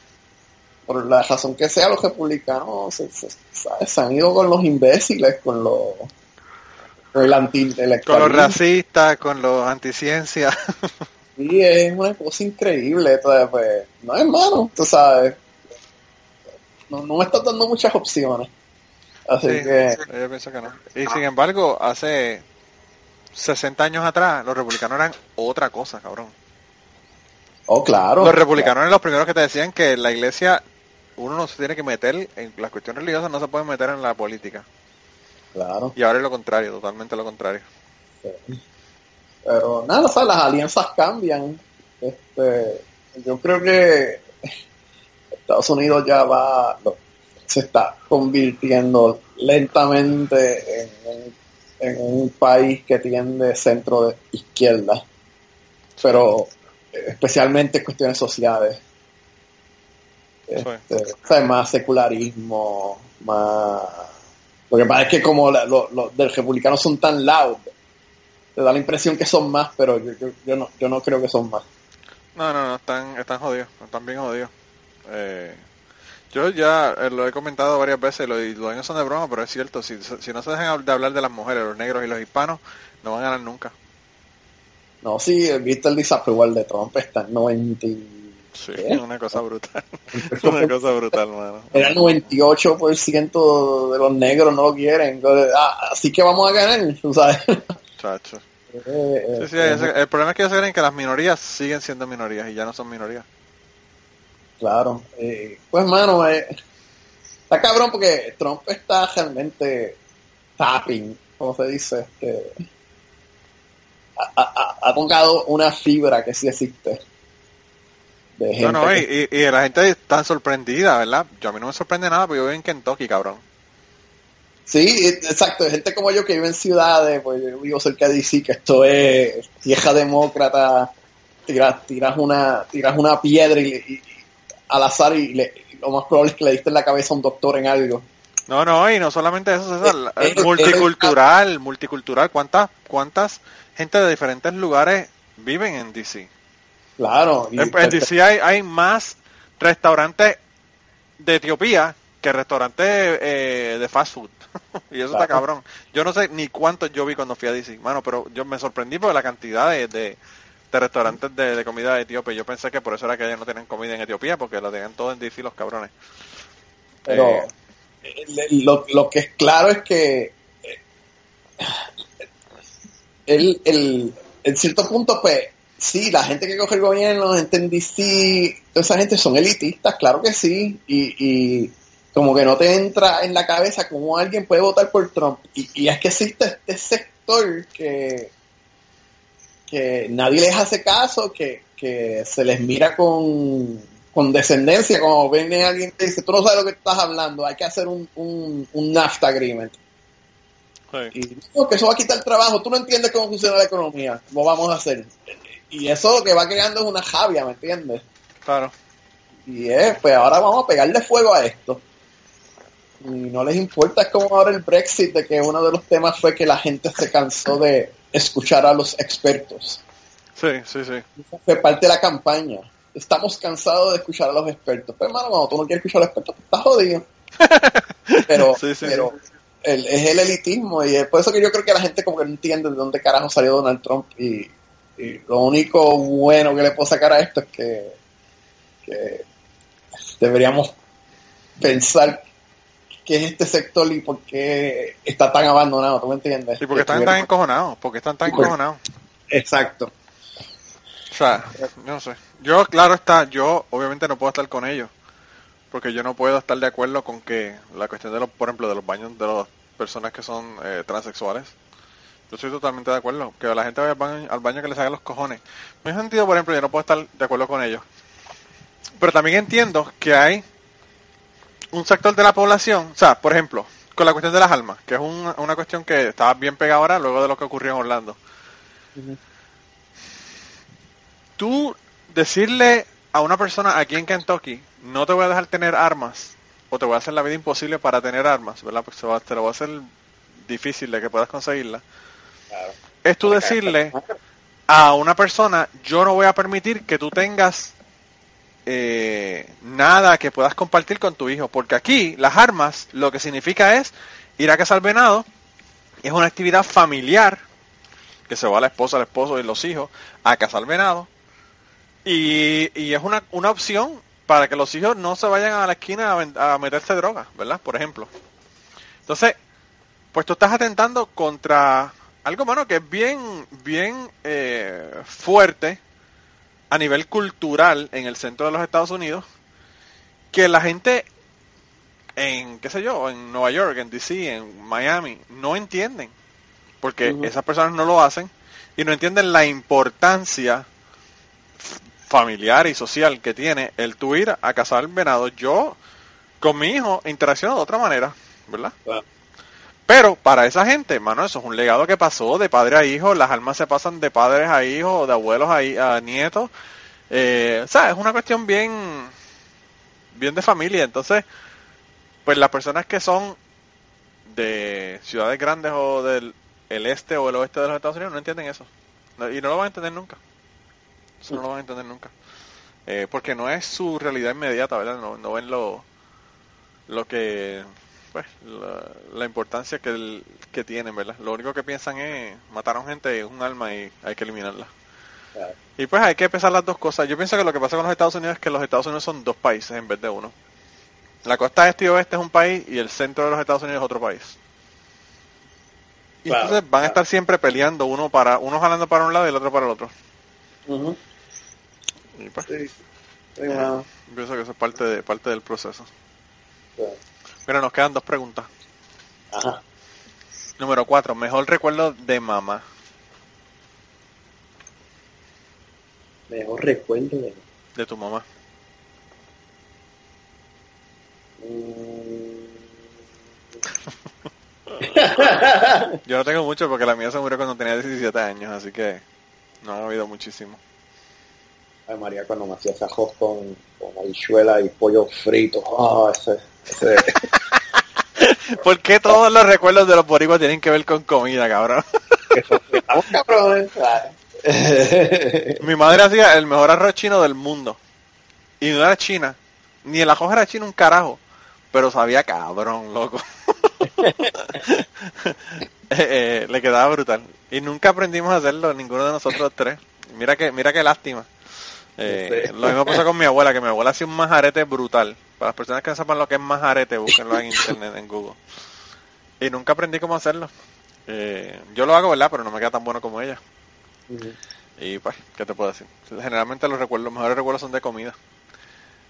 Por la razón que sea, los republicanos se, se- ¿sabes? se han ido con los imbéciles, con los. Con el Con los racistas, con los anticiencias. Sí, es una cosa increíble. Entonces, pues, no es malo, tú sabes. No, no me estás dando muchas opciones. Así Sí, que. yo pienso que no. Y sin embargo, hace 60 años atrás, los republicanos eran otra cosa, cabrón. Oh, claro. Los republicanos eran los primeros que te decían que la iglesia, uno no se tiene que meter en las cuestiones religiosas, no se puede meter en la política. Claro. Y ahora es lo contrario, totalmente lo contrario. Pero nada, o sea, las alianzas cambian. Este, yo creo que Estados Unidos ya va, se está convirtiendo lentamente en, un- en un país que tiende centro de izquierda, pero especialmente en cuestiones sociales. Este, o sea, más secularismo, más... Lo que pasa es que como la- lo- los del republicano son tan loud, te da la impresión que son más, pero yo, yo, yo no, yo no creo que son más. No, no, no, están, están jodidos, están bien jodidos. Eh, yo ya eh, lo he comentado varias veces, lo, y los años son de broma, pero es cierto, si, si no se dejan de hablar de las mujeres, los negros y los hispanos, no van a ganar nunca. No, sí, viste el disapproval de Trump, está en 90, y- Sí, una cosa brutal. una cosa brutal, mano. era el 98% de los negros no lo quieren. Ah, así que vamos a ganar, tú sabes. Chacho. Eh, eh, Sí, sí, el problema es que ellos creen que las minorías siguen siendo minorías y ya no son minorías. Claro. Eh, pues, mano, eh, está cabrón porque Trump está realmente tapping, como se dice. Este, ha, ha- ha- ha tocado una fibra que sí existe. De gente No, no, y, que- y, y la gente está sorprendida, ¿verdad? Yo a mí no me sorprende nada porque yo vivo en Kentucky, cabrón. Sí, exacto. Gente como yo que vive en ciudades, pues yo vivo cerca de DC, que esto es vieja demócrata. Tiras, tiras, una, tiras una piedra y- y- al azar y, le- lo más probable es que le diste en la cabeza a un doctor en algo. No, no, y no solamente eso, César, Eh, es eh, multicultural, multicultural. ¿Cuántas, cuántas gente de diferentes lugares viven en DC? Claro. y- En, en DC hay, hay más restaurantes de Etiopía que restaurantes eh, de fast food. y eso está cabrón. Yo no sé ni cuántos yo vi cuando fui a DC, mano, pero yo me sorprendí por la cantidad de, de, de restaurantes de, de comida de Etiopía. Yo pensé que por eso era que ellos no tenían comida en Etiopía, porque lo tenían todo en DC los cabrones. Pero Eh, eh, lo, lo que es claro es que eh, el, el, en cierto punto, pues, sí, la gente que coge el gobierno, gente en DC, toda esa gente son elitistas, claro que sí, y, y como que no te entra en la cabeza cómo alguien puede votar por Trump. Y, y es que existe este sector que, que nadie les hace caso, que, que se les mira con, con descendencia, como viene alguien que dice, tú no sabes lo que estás hablando, hay que hacer un, un, un NAFTA agreement. Sí. Y no, que eso va a quitar trabajo, tú no entiendes cómo funciona la economía, ¿cómo vamos a hacer? Y eso lo que va creando es una javia, ¿me entiendes? Claro. Y es, pues ahora vamos a pegarle fuego a esto. Y no les importa, es como ahora el Brexit, de que uno de los temas fue que la gente se cansó de escuchar a los expertos. Sí, sí, sí. Fue parte de la campaña. Estamos cansados de escuchar a los expertos. Pero hermano, cuando tú no quieres escuchar a los expertos, pues, estás jodido. Pero, Sí, sí, pero el- es el elitismo y es por eso que yo creo que la gente como que no entiende de dónde carajo salió Donald Trump y, y lo único bueno que le puedo sacar a esto es que, que deberíamos pensar qué es este sector y por qué está tan abandonado, ¿tú me entiendes? ¿Y por qué están tan encojonados? ¿Por qué están tan pues. encojonados? Exacto. O sea, yo no sé. Yo, claro está, yo obviamente no puedo estar con ellos. Porque yo no puedo estar de acuerdo con que la cuestión de los, por ejemplo, de los baños de las personas que son eh, transexuales. Yo estoy totalmente de acuerdo. Que la gente vaya al baño, al baño que les haga los cojones. En ese sentido, por ejemplo, yo no puedo estar de acuerdo con ellos. Pero también entiendo que hay un sector de la población, o sea, por ejemplo, con la cuestión de las almas, que es un- una cuestión que estaba bien pegada ahora luego de lo que ocurrió en Orlando. Tú decirle a una persona aquí en Kentucky, no te voy a dejar tener armas, o te voy a hacer la vida imposible para tener armas, ¿verdad? Porque se va- te lo voy a hacer difícil de que puedas conseguirla. Claro. Es tú decirle a una persona, yo no voy a permitir que tú tengas eh, nada que puedas compartir con tu hijo, porque aquí las armas lo que significa es ir a cazar venado, es una actividad familiar, que se va la esposa, el esposo y los hijos a cazar venado, y, y es una, una opción para que los hijos no se vayan a la esquina a, meterse droga, ¿verdad? Por ejemplo. Entonces, pues tú estás atentando contra algo, mano, que es bien, bien eh, fuerte a nivel cultural en el centro de los Estados Unidos, que la gente en, qué sé yo, en Nueva York, en DC, en Miami, no entienden, porque esas personas no lo hacen y no entienden la importancia familiar y social que tiene el tú ir a cazar venado. Yo con mi hijo interacciono de otra manera, ¿verdad? Claro. Pero para esa gente, mano, eso es un legado que pasó de padre a hijo, las almas se pasan de padres a hijos, de abuelos a, nietos. Eh, o sea, es una cuestión bien, bien de familia. Entonces, pues las personas que son de ciudades grandes o del el este o el oeste de los Estados Unidos no entienden eso. Y no lo van a entender nunca. Eso no lo van a entender nunca. Eh, porque no es su realidad inmediata, ¿verdad? No, no ven lo, lo que pues la, la importancia que, el- que tienen, ¿verdad? Lo único que piensan es mataron gente, es un alma y hay que eliminarla. Claro. Y pues hay que pensar las dos cosas. Yo pienso que lo que pasa con los Estados Unidos es que los Estados Unidos son dos países en vez de uno. La costa este y oeste es un país y el centro de los Estados Unidos es otro país. Y Claro, entonces van a estar siempre peleando uno para uno jalando para un lado y el otro para el otro. Ujú. Y pues, Sí. Sí, bueno, pienso que eso es parte de parte del proceso. Mira, nos quedan dos preguntas. Ajá. Número cuatro, mejor recuerdo de mamá. Mejor recuerdo de De tu mamá. Mm. Yo no tengo mucho porque la mía se murió cuando tenía 17 años, así que no ha habido muchísimo. Ay, María, cuando me hacía arroz con, con habichuela y pollo frito. Ah, ese, ese. ¿Por qué todos los recuerdos de los boricuas tienen que ver con comida, cabrón? Mi madre hacía el mejor arroz chino del mundo. Y no era china. Ni el arroz era chino un carajo. Pero sabía cabrón, loco. Eh, eh, le quedaba brutal. Y nunca aprendimos a hacerlo, ninguno de nosotros tres. Mira que, mira qué lástima. Eh, Sí. Lo mismo pasó con mi abuela, que mi abuela hacía un majarete brutal. Para las personas que no sepan lo que es majarete, búsquenlo en internet, en Google. Y nunca aprendí cómo hacerlo. Eh, yo lo hago, ¿verdad? Pero no me queda tan bueno como ella. Y pues, ¿qué te puedo decir? Generalmente los recuerdos, los mejores recuerdos son de comida.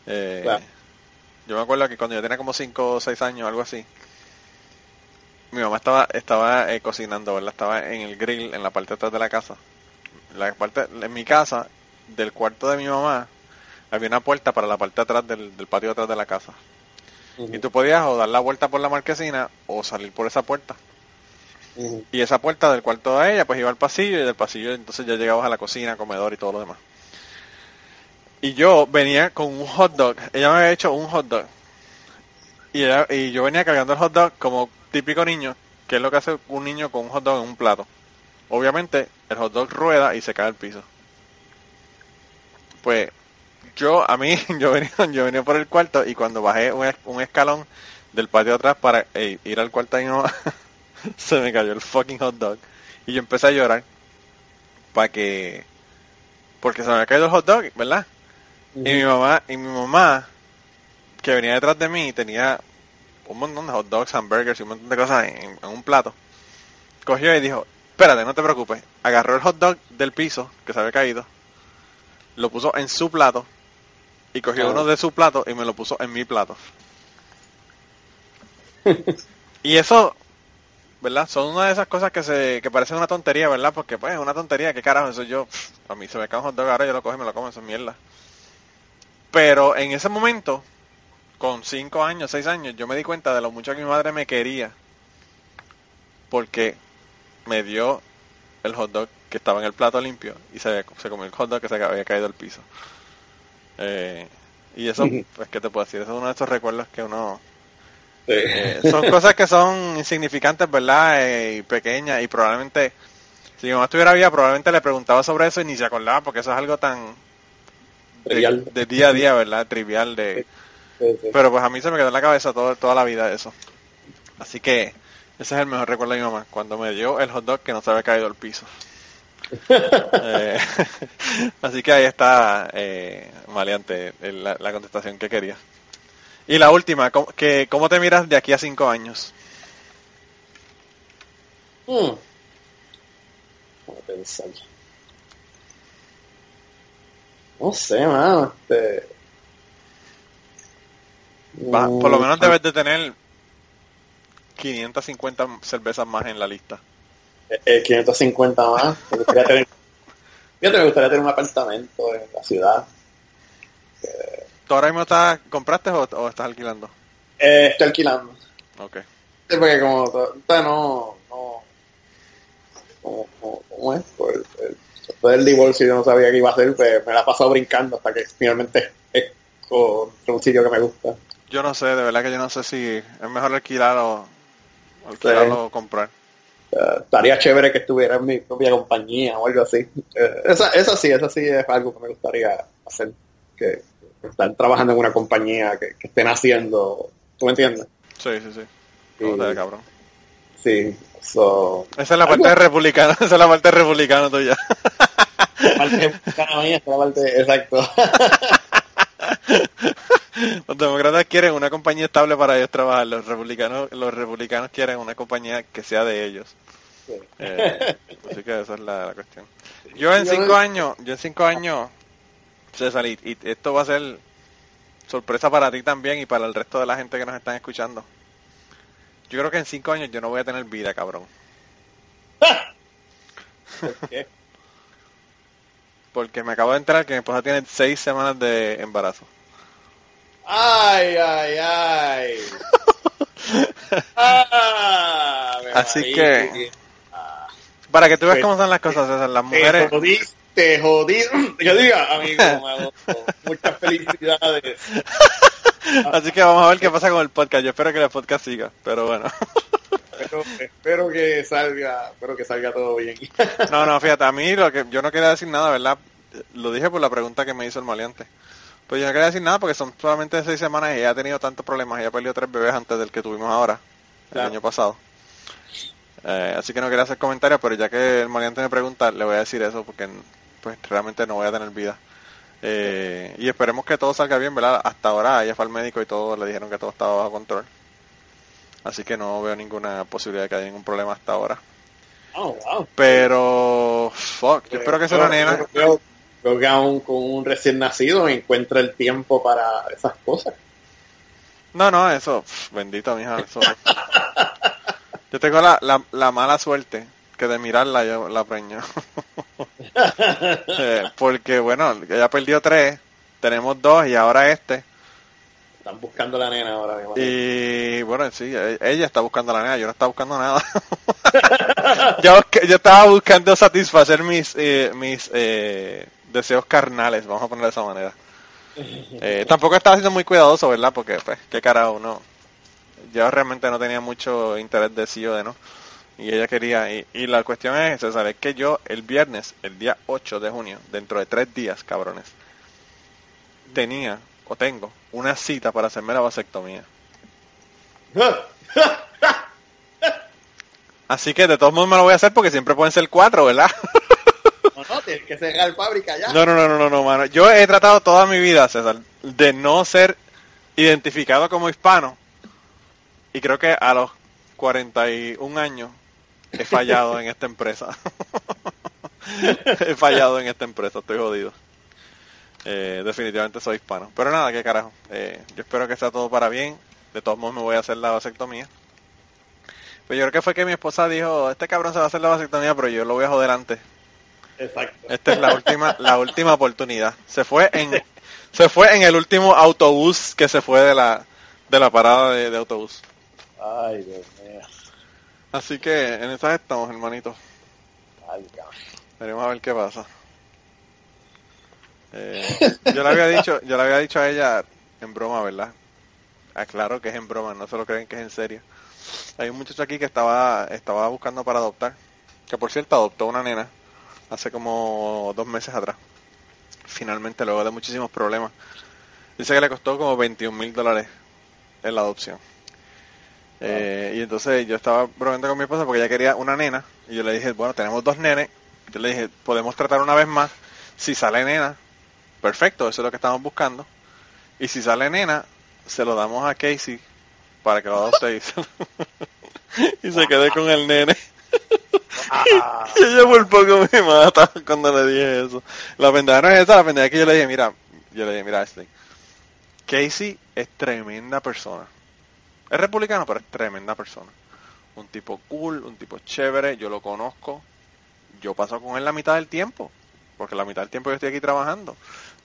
Eh, Claro. Yo me acuerdo que cuando yo tenía como 5 o 6 años, algo así, mi mamá estaba estaba eh, cocinando, ¿verdad? Estaba en el grill en la parte de atrás de la casa. La parte, en mi casa, del cuarto de mi mamá, había una puerta para la parte de atrás del, del patio de atrás de la casa. Y tú podías o dar la vuelta por la marquesina o salir por esa puerta. Y esa puerta del cuarto de ella, pues iba al pasillo y del pasillo entonces ya llegabas a la cocina, comedor y todo lo demás. Y yo venía con un hot dog. Ella me había hecho un hot dog. Y, ella- y yo venía cargando el hot dog como típico niño, que es lo que hace un niño con un hot dog en un plato. Obviamente, el hot dog rueda y se cae al piso. Pues yo, a mí, yo venía, yo venía por el cuarto y cuando bajé un, es- un escalón del patio atrás para ir al cuarto de mi mamá, se me cayó el fucking hot dog. Y yo empecé a llorar. Para que... Porque se me había caído el hot dog, ¿verdad? Y mi mamá, y mi mamá, que venía detrás de mí, tenía un montón de hot dogs, hamburgers y un montón de cosas en, en un plato. Cogió y dijo, espérate, no te preocupes. Agarró el hot dog del piso, que se había caído, lo puso en su plato, y cogió uno de su plato y me lo puso en mi plato. y eso, ¿verdad? Son una de esas cosas que se que parecen una tontería, ¿verdad? Porque pues es una tontería, ¿qué carajo? Eso yo, pff, a mí se me cae un hot dog ahora yo lo cojo y me lo como, eso es mierda. Pero en ese momento, con 5 años, 6 años, yo me di cuenta de lo mucho que mi madre me quería. Porque me dio el hot dog que estaba en el plato limpio y se, se comió el hot dog que se había caído al piso. Eh, y eso, pues, ¿qué te puedo decir? Eso es uno de esos recuerdos que uno... Eh, son cosas que son insignificantes, ¿verdad? Eh, y pequeñas y probablemente, si mi mamá estuviera viva, probablemente le preguntaba sobre eso y ni se acordaba porque eso es algo tan... de- Trivial. de día a día, ¿verdad? Trivial de... Pero pues a mí se me quedó en la cabeza todo, toda la vida eso. Así que ese es el mejor recuerdo de mi mamá, cuando me dio el hot dog que no se había caído al piso. Eh, así que ahí está, eh, Maleante, la, la contestación que quería. Y la última, ¿cómo, que, ¿cómo te miras de aquí a cinco años? Mm. Vamos a pensar. No sé, mano. Este... Va- por lo Mm, menos debes de tener 550 cervezas más en la lista. Eh, eh, 550 más. Me gustaría tener, fíjate, me gustaría tener un apartamento en la ciudad. ¿Tú ahora mismo estás, compraste o, o estás alquilando? Eh, estoy alquilando. Ok. Sí, porque como no, no, ¿cómo, cómo- cómo es? Por el, el- después del divorcio yo no sabía qué iba a hacer, pues me la he pasado brincando hasta que finalmente es con un sitio que me gusta. Yo no sé, de verdad que yo no sé si es mejor alquilar o alquilar Sí. o comprar. Eh, estaría chévere que estuviera en mi propia compañía o algo así. Eh, esa, esa sí, esa sí es algo que me gustaría hacer. Que están trabajando en una compañía que, que estén haciendo, ¿tú me entiendes? Sí, sí, sí. Sí. ¿Cómo te ve, cabrón? Sí, so, Esa es la parte de republicano, esa es la parte de republicano tuya. la parte mexicana mía, esta es la parte, exacto. Los demócratas quieren una compañía estable para ellos trabajar, los republicanos, los republicanos quieren una compañía que sea de ellos. Sí. Eh, así que esa es la, la cuestión. Yo en cinco años, yo en cinco años, César, y, y esto va a ser sorpresa para ti también y para el resto de la gente que nos están escuchando. Yo creo que en cinco años yo no voy a tener vida, cabrón. ¿Por qué? Porque me acabo de enterar que mi esposa tiene seis semanas de embarazo. Ay, ay, ay. Ah, Así marí. que- Para que tú veas Pues, cómo son las cosas, César. Las mujeres, te jodí. Que diga, amigo, me- muchas felicidades. así que vamos a ver qué pasa con el podcast. Yo espero que el podcast siga, pero bueno. Espero, espero que salga, espero que salga todo bien. No, no, fíjate, a mí lo que yo no quería decir nada, ¿verdad? Lo dije por la pregunta que me hizo el maleante. Pues yo no quería decir nada porque son solamente seis semanas y ella ha tenido tantos problemas. Ella perdió tres bebés antes del que tuvimos ahora, el año pasado. Eh, así que no quería hacer comentarios, pero ya que el maleante me pregunta, le voy a decir eso porque pues realmente no voy a tener vida. Eh, y esperemos que todo salga bien, ¿verdad? Hasta ahora ella fue al médico y todo, le dijeron que todo estaba bajo control. Así que no veo ninguna posibilidad de que haya ningún problema hasta ahora. Oh, wow. Pero, fuck, yo espero que sea una nena. Creo que aún con un recién nacido encuentra el tiempo para esas cosas. No, no, eso, bendito, mija, eso. Yo tengo la, la, la mala suerte que de mirarla yo la preño. Eh, porque, bueno, ella perdió tres, tenemos dos y ahora este. Están buscando la nena ahora. Y bueno, sí, e- ella está buscando la nena, yo no estaba buscando nada. yo, yo estaba buscando satisfacer mis, eh, mis eh, deseos carnales, vamos a ponerlo de esa manera. Eh, tampoco estaba siendo muy cuidadoso, ¿verdad? Porque, pues, qué carajo, uno. Yo realmente no tenía mucho interés de sí o de no. Y ella quería. Y, y la cuestión es, César, es que yo el viernes, el día 8 de junio, dentro de tres días, cabrones, tenía o tengo una cita para hacerme la vasectomía. Así que de todos modos me lo voy a hacer porque siempre pueden ser cuatro, ¿verdad? No, no, tienes que cerrar fábrica ya. No, no, no, no, no, no, mano. Yo he tratado toda mi vida, César, de no ser identificado como hispano. Y creo que a los 41 años he fallado en esta empresa. he fallado en esta empresa, estoy jodido. Eh, definitivamente soy hispano. Pero nada, qué carajo. Eh, yo espero que sea todo para bien. De todos modos me voy a hacer la vasectomía. Pues yo creo que fue que mi esposa dijo, este cabrón se va a hacer la vasectomía, pero yo lo voy a joder antes. Exacto. Esta es la última, la última oportunidad. Se fue en, se fue en el último autobús que se fue de la, de la parada de, de autobús. Ay, Dios mío. Así que en esas estamos, hermanito. Veremos a ver qué pasa. Eh, yo le había dicho, yo le había dicho a ella en broma, ¿verdad? Aclaro que es en broma, no se lo creen que es en serio. Hay un muchacho aquí que estaba, estaba buscando para adoptar, que por cierto adoptó una nena hace como dos meses atrás. Finalmente, luego de muchísimos problemas. Dice que le costó como 21 mil dólares en la adopción. Eh, y entonces yo estaba bromeando con mi esposa porque ella quería una nena. Y yo le dije, bueno, tenemos dos nenes. Yo le dije, podemos tratar una vez más. Si sale nena, perfecto, eso es lo que estamos buscando. Y si sale nena, se lo damos a Casey para que lo adopte y se, y se quede con el nene. y ella por poco me mata cuando le dije eso. La pendeja no es esa, la pendeja que yo le dije, mira, yo le dije, mira, Ashley, Casey es tremenda persona. Es republicano, pero es tremenda persona. Un tipo cool, un tipo chévere, yo lo conozco. Yo paso con él la mitad del tiempo, porque la mitad del tiempo yo estoy aquí trabajando.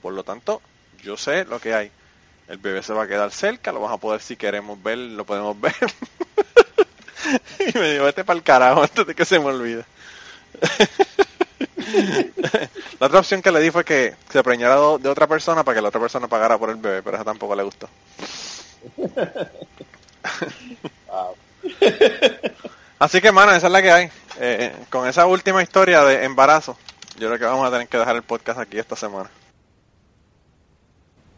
Por lo tanto, yo sé lo que hay. El bebé se va a quedar cerca, lo vamos a poder, si queremos ver, lo podemos ver. y me dijo, vete para el carajo antes de que se me olvide. la otra opción que le di fue que se preñara de otra persona para que la otra persona pagara por el bebé, pero eso tampoco le gustó. Wow. Así que, mano, esa es la que hay. Eh, con esa última historia de embarazo, yo creo que vamos a tener que dejar el podcast aquí esta semana.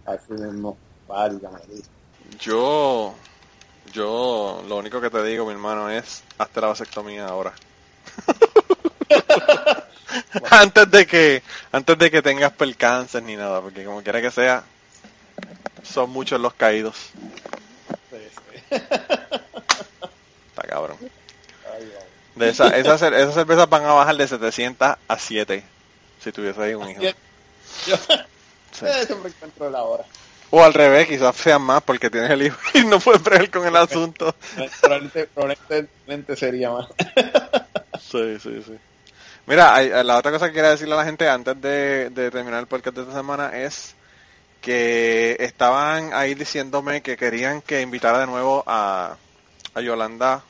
Así mismo. Válgame. Yo, yo, lo único que te digo, mi hermano, es hazte la vasectomía ahora. antes de que, antes de que tengas percances ni nada, porque como quiera que sea, son muchos los caídos. Sí, sí. Está cabrón. Ay, wow. De esa, esas, esas cervezas van a bajar de 700 a 7 si tuviese ahí un hijo. Yo Sí. eh, siempre encuentro la hora. O al revés, quizás sean más porque tienes el hijo y no puedes bregar con el asunto. Probablemente, probablemente sería más. Sí, sí, sí. Mira, hay- la otra cosa que quería decirle a la gente antes de, de terminar el podcast de esta semana es que estaban ahí diciéndome que querían que invitara de nuevo a, a Yolanda,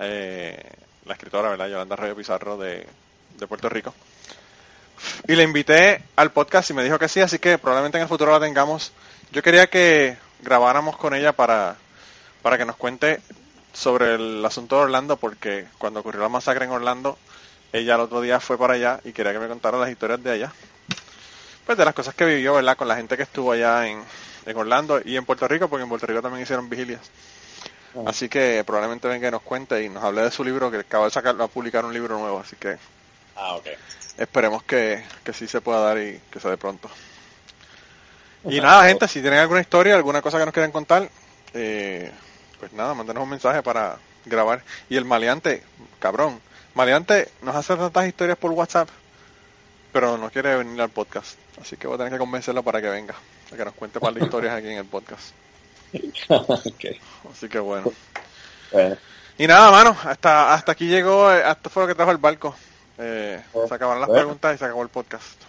eh, la escritora, ¿verdad? Yolanda Rayo Pizarro de, de Puerto Rico. Y le invité al podcast y me dijo que sí, así que probablemente en el futuro la tengamos. Yo quería que grabáramos con ella para, para que nos cuente sobre el asunto de Orlando, porque cuando ocurrió la masacre en Orlando, ella el otro día fue para allá y quería que me contara las historias de allá. Pues de las cosas que vivió, ¿verdad? Con la gente que estuvo allá en, en Orlando y en Puerto Rico, porque en Puerto Rico también hicieron vigilias. Ah. Así que probablemente venga y nos cuente y nos hable de su libro, que acaba de sacar, va a publicar un libro nuevo, así que Ah, ok. esperemos que, que sí se pueda dar y que se dé pronto. Y nada, gente, si tienen alguna historia, alguna cosa que nos quieran contar, eh, pues nada, mándenos un mensaje para grabar. Y el maleante, cabrón, Maleante nos hace tantas historias por WhatsApp, pero no quiere venir al podcast. Así que voy a tener que convencerlo para que venga, para que nos cuente par de historias aquí en el podcast. Así que bueno. Bueno, Y nada, mano, hasta, hasta aquí llegó, eh, esto fue lo que trajo el barco. Eh, se acabaron las Bueno. preguntas y se acabó el podcast.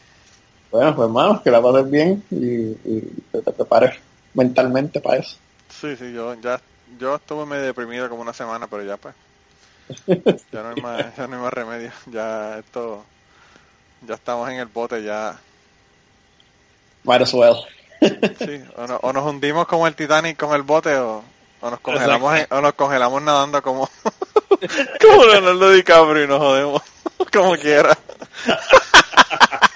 Bueno, pues hermano, que la pases bien y, y que te prepares mentalmente para eso. Sí, sí, yo ya yo estuve medio deprimido como una semana, pero ya pues. Ya no hay más, ya no hay más remedio. Ya esto, ya estamos en el bote, ya. Might as well. Sí, o, no- o nos hundimos como el Titanic con el bote o, o nos congelamos en- o nos congelamos nadando como como Leonardo DiCaprio y nos jodemos como quiera.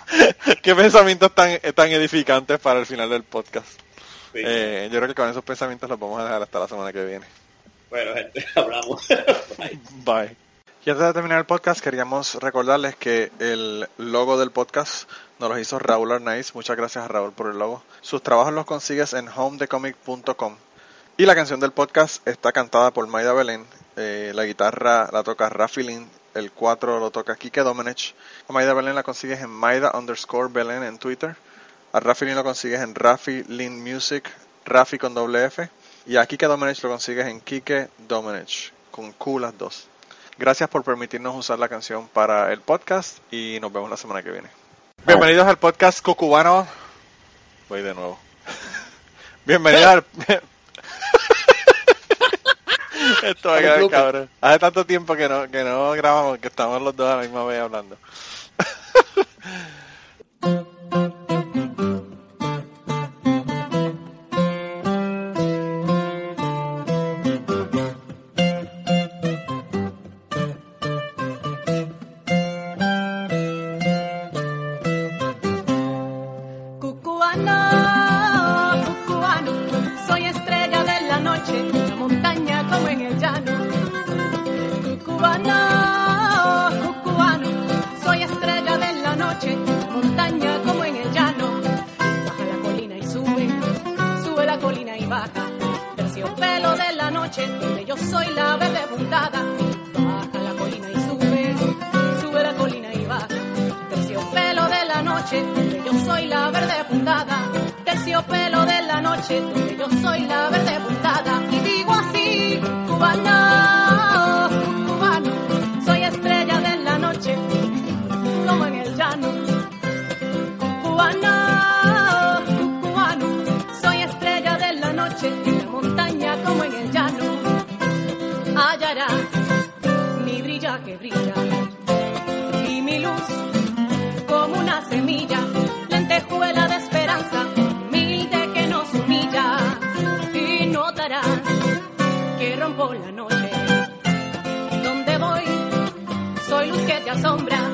Qué pensamientos tan, tan edificantes para el final del podcast. Eh, yo creo que con esos pensamientos los vamos a dejar hasta la semana que viene. Bueno, gente, hablamos. Bye. Y antes de terminar el podcast, queríamos recordarles que el logo del podcast nos lo hizo Raúl Arnaiz. Muchas gracias a Raúl por el logo. Sus trabajos los consigues en homedecomic.com. Y la canción del podcast está cantada por Maida Belén. Eh, la guitarra la toca Rafi Lin. El 4 lo toca Kike Domenech. A Maida Belén la consigues en Maida underscore Belén en Twitter. A Rafi Lin lo consigues en Rafi Lin Music, Rafi con doble F. Y a Kike Domenech lo consigues en Kike Domenech, con Q las dos. Gracias por permitirnos usar la canción para el podcast y nos vemos la semana que viene. Bienvenidos al podcast Cucubano. Voy de nuevo. Bienvenidos al... Esto va a quedar cabrón. Hace tanto tiempo que no, que no grabamos que estamos los dos a la misma vez hablando. te asombra.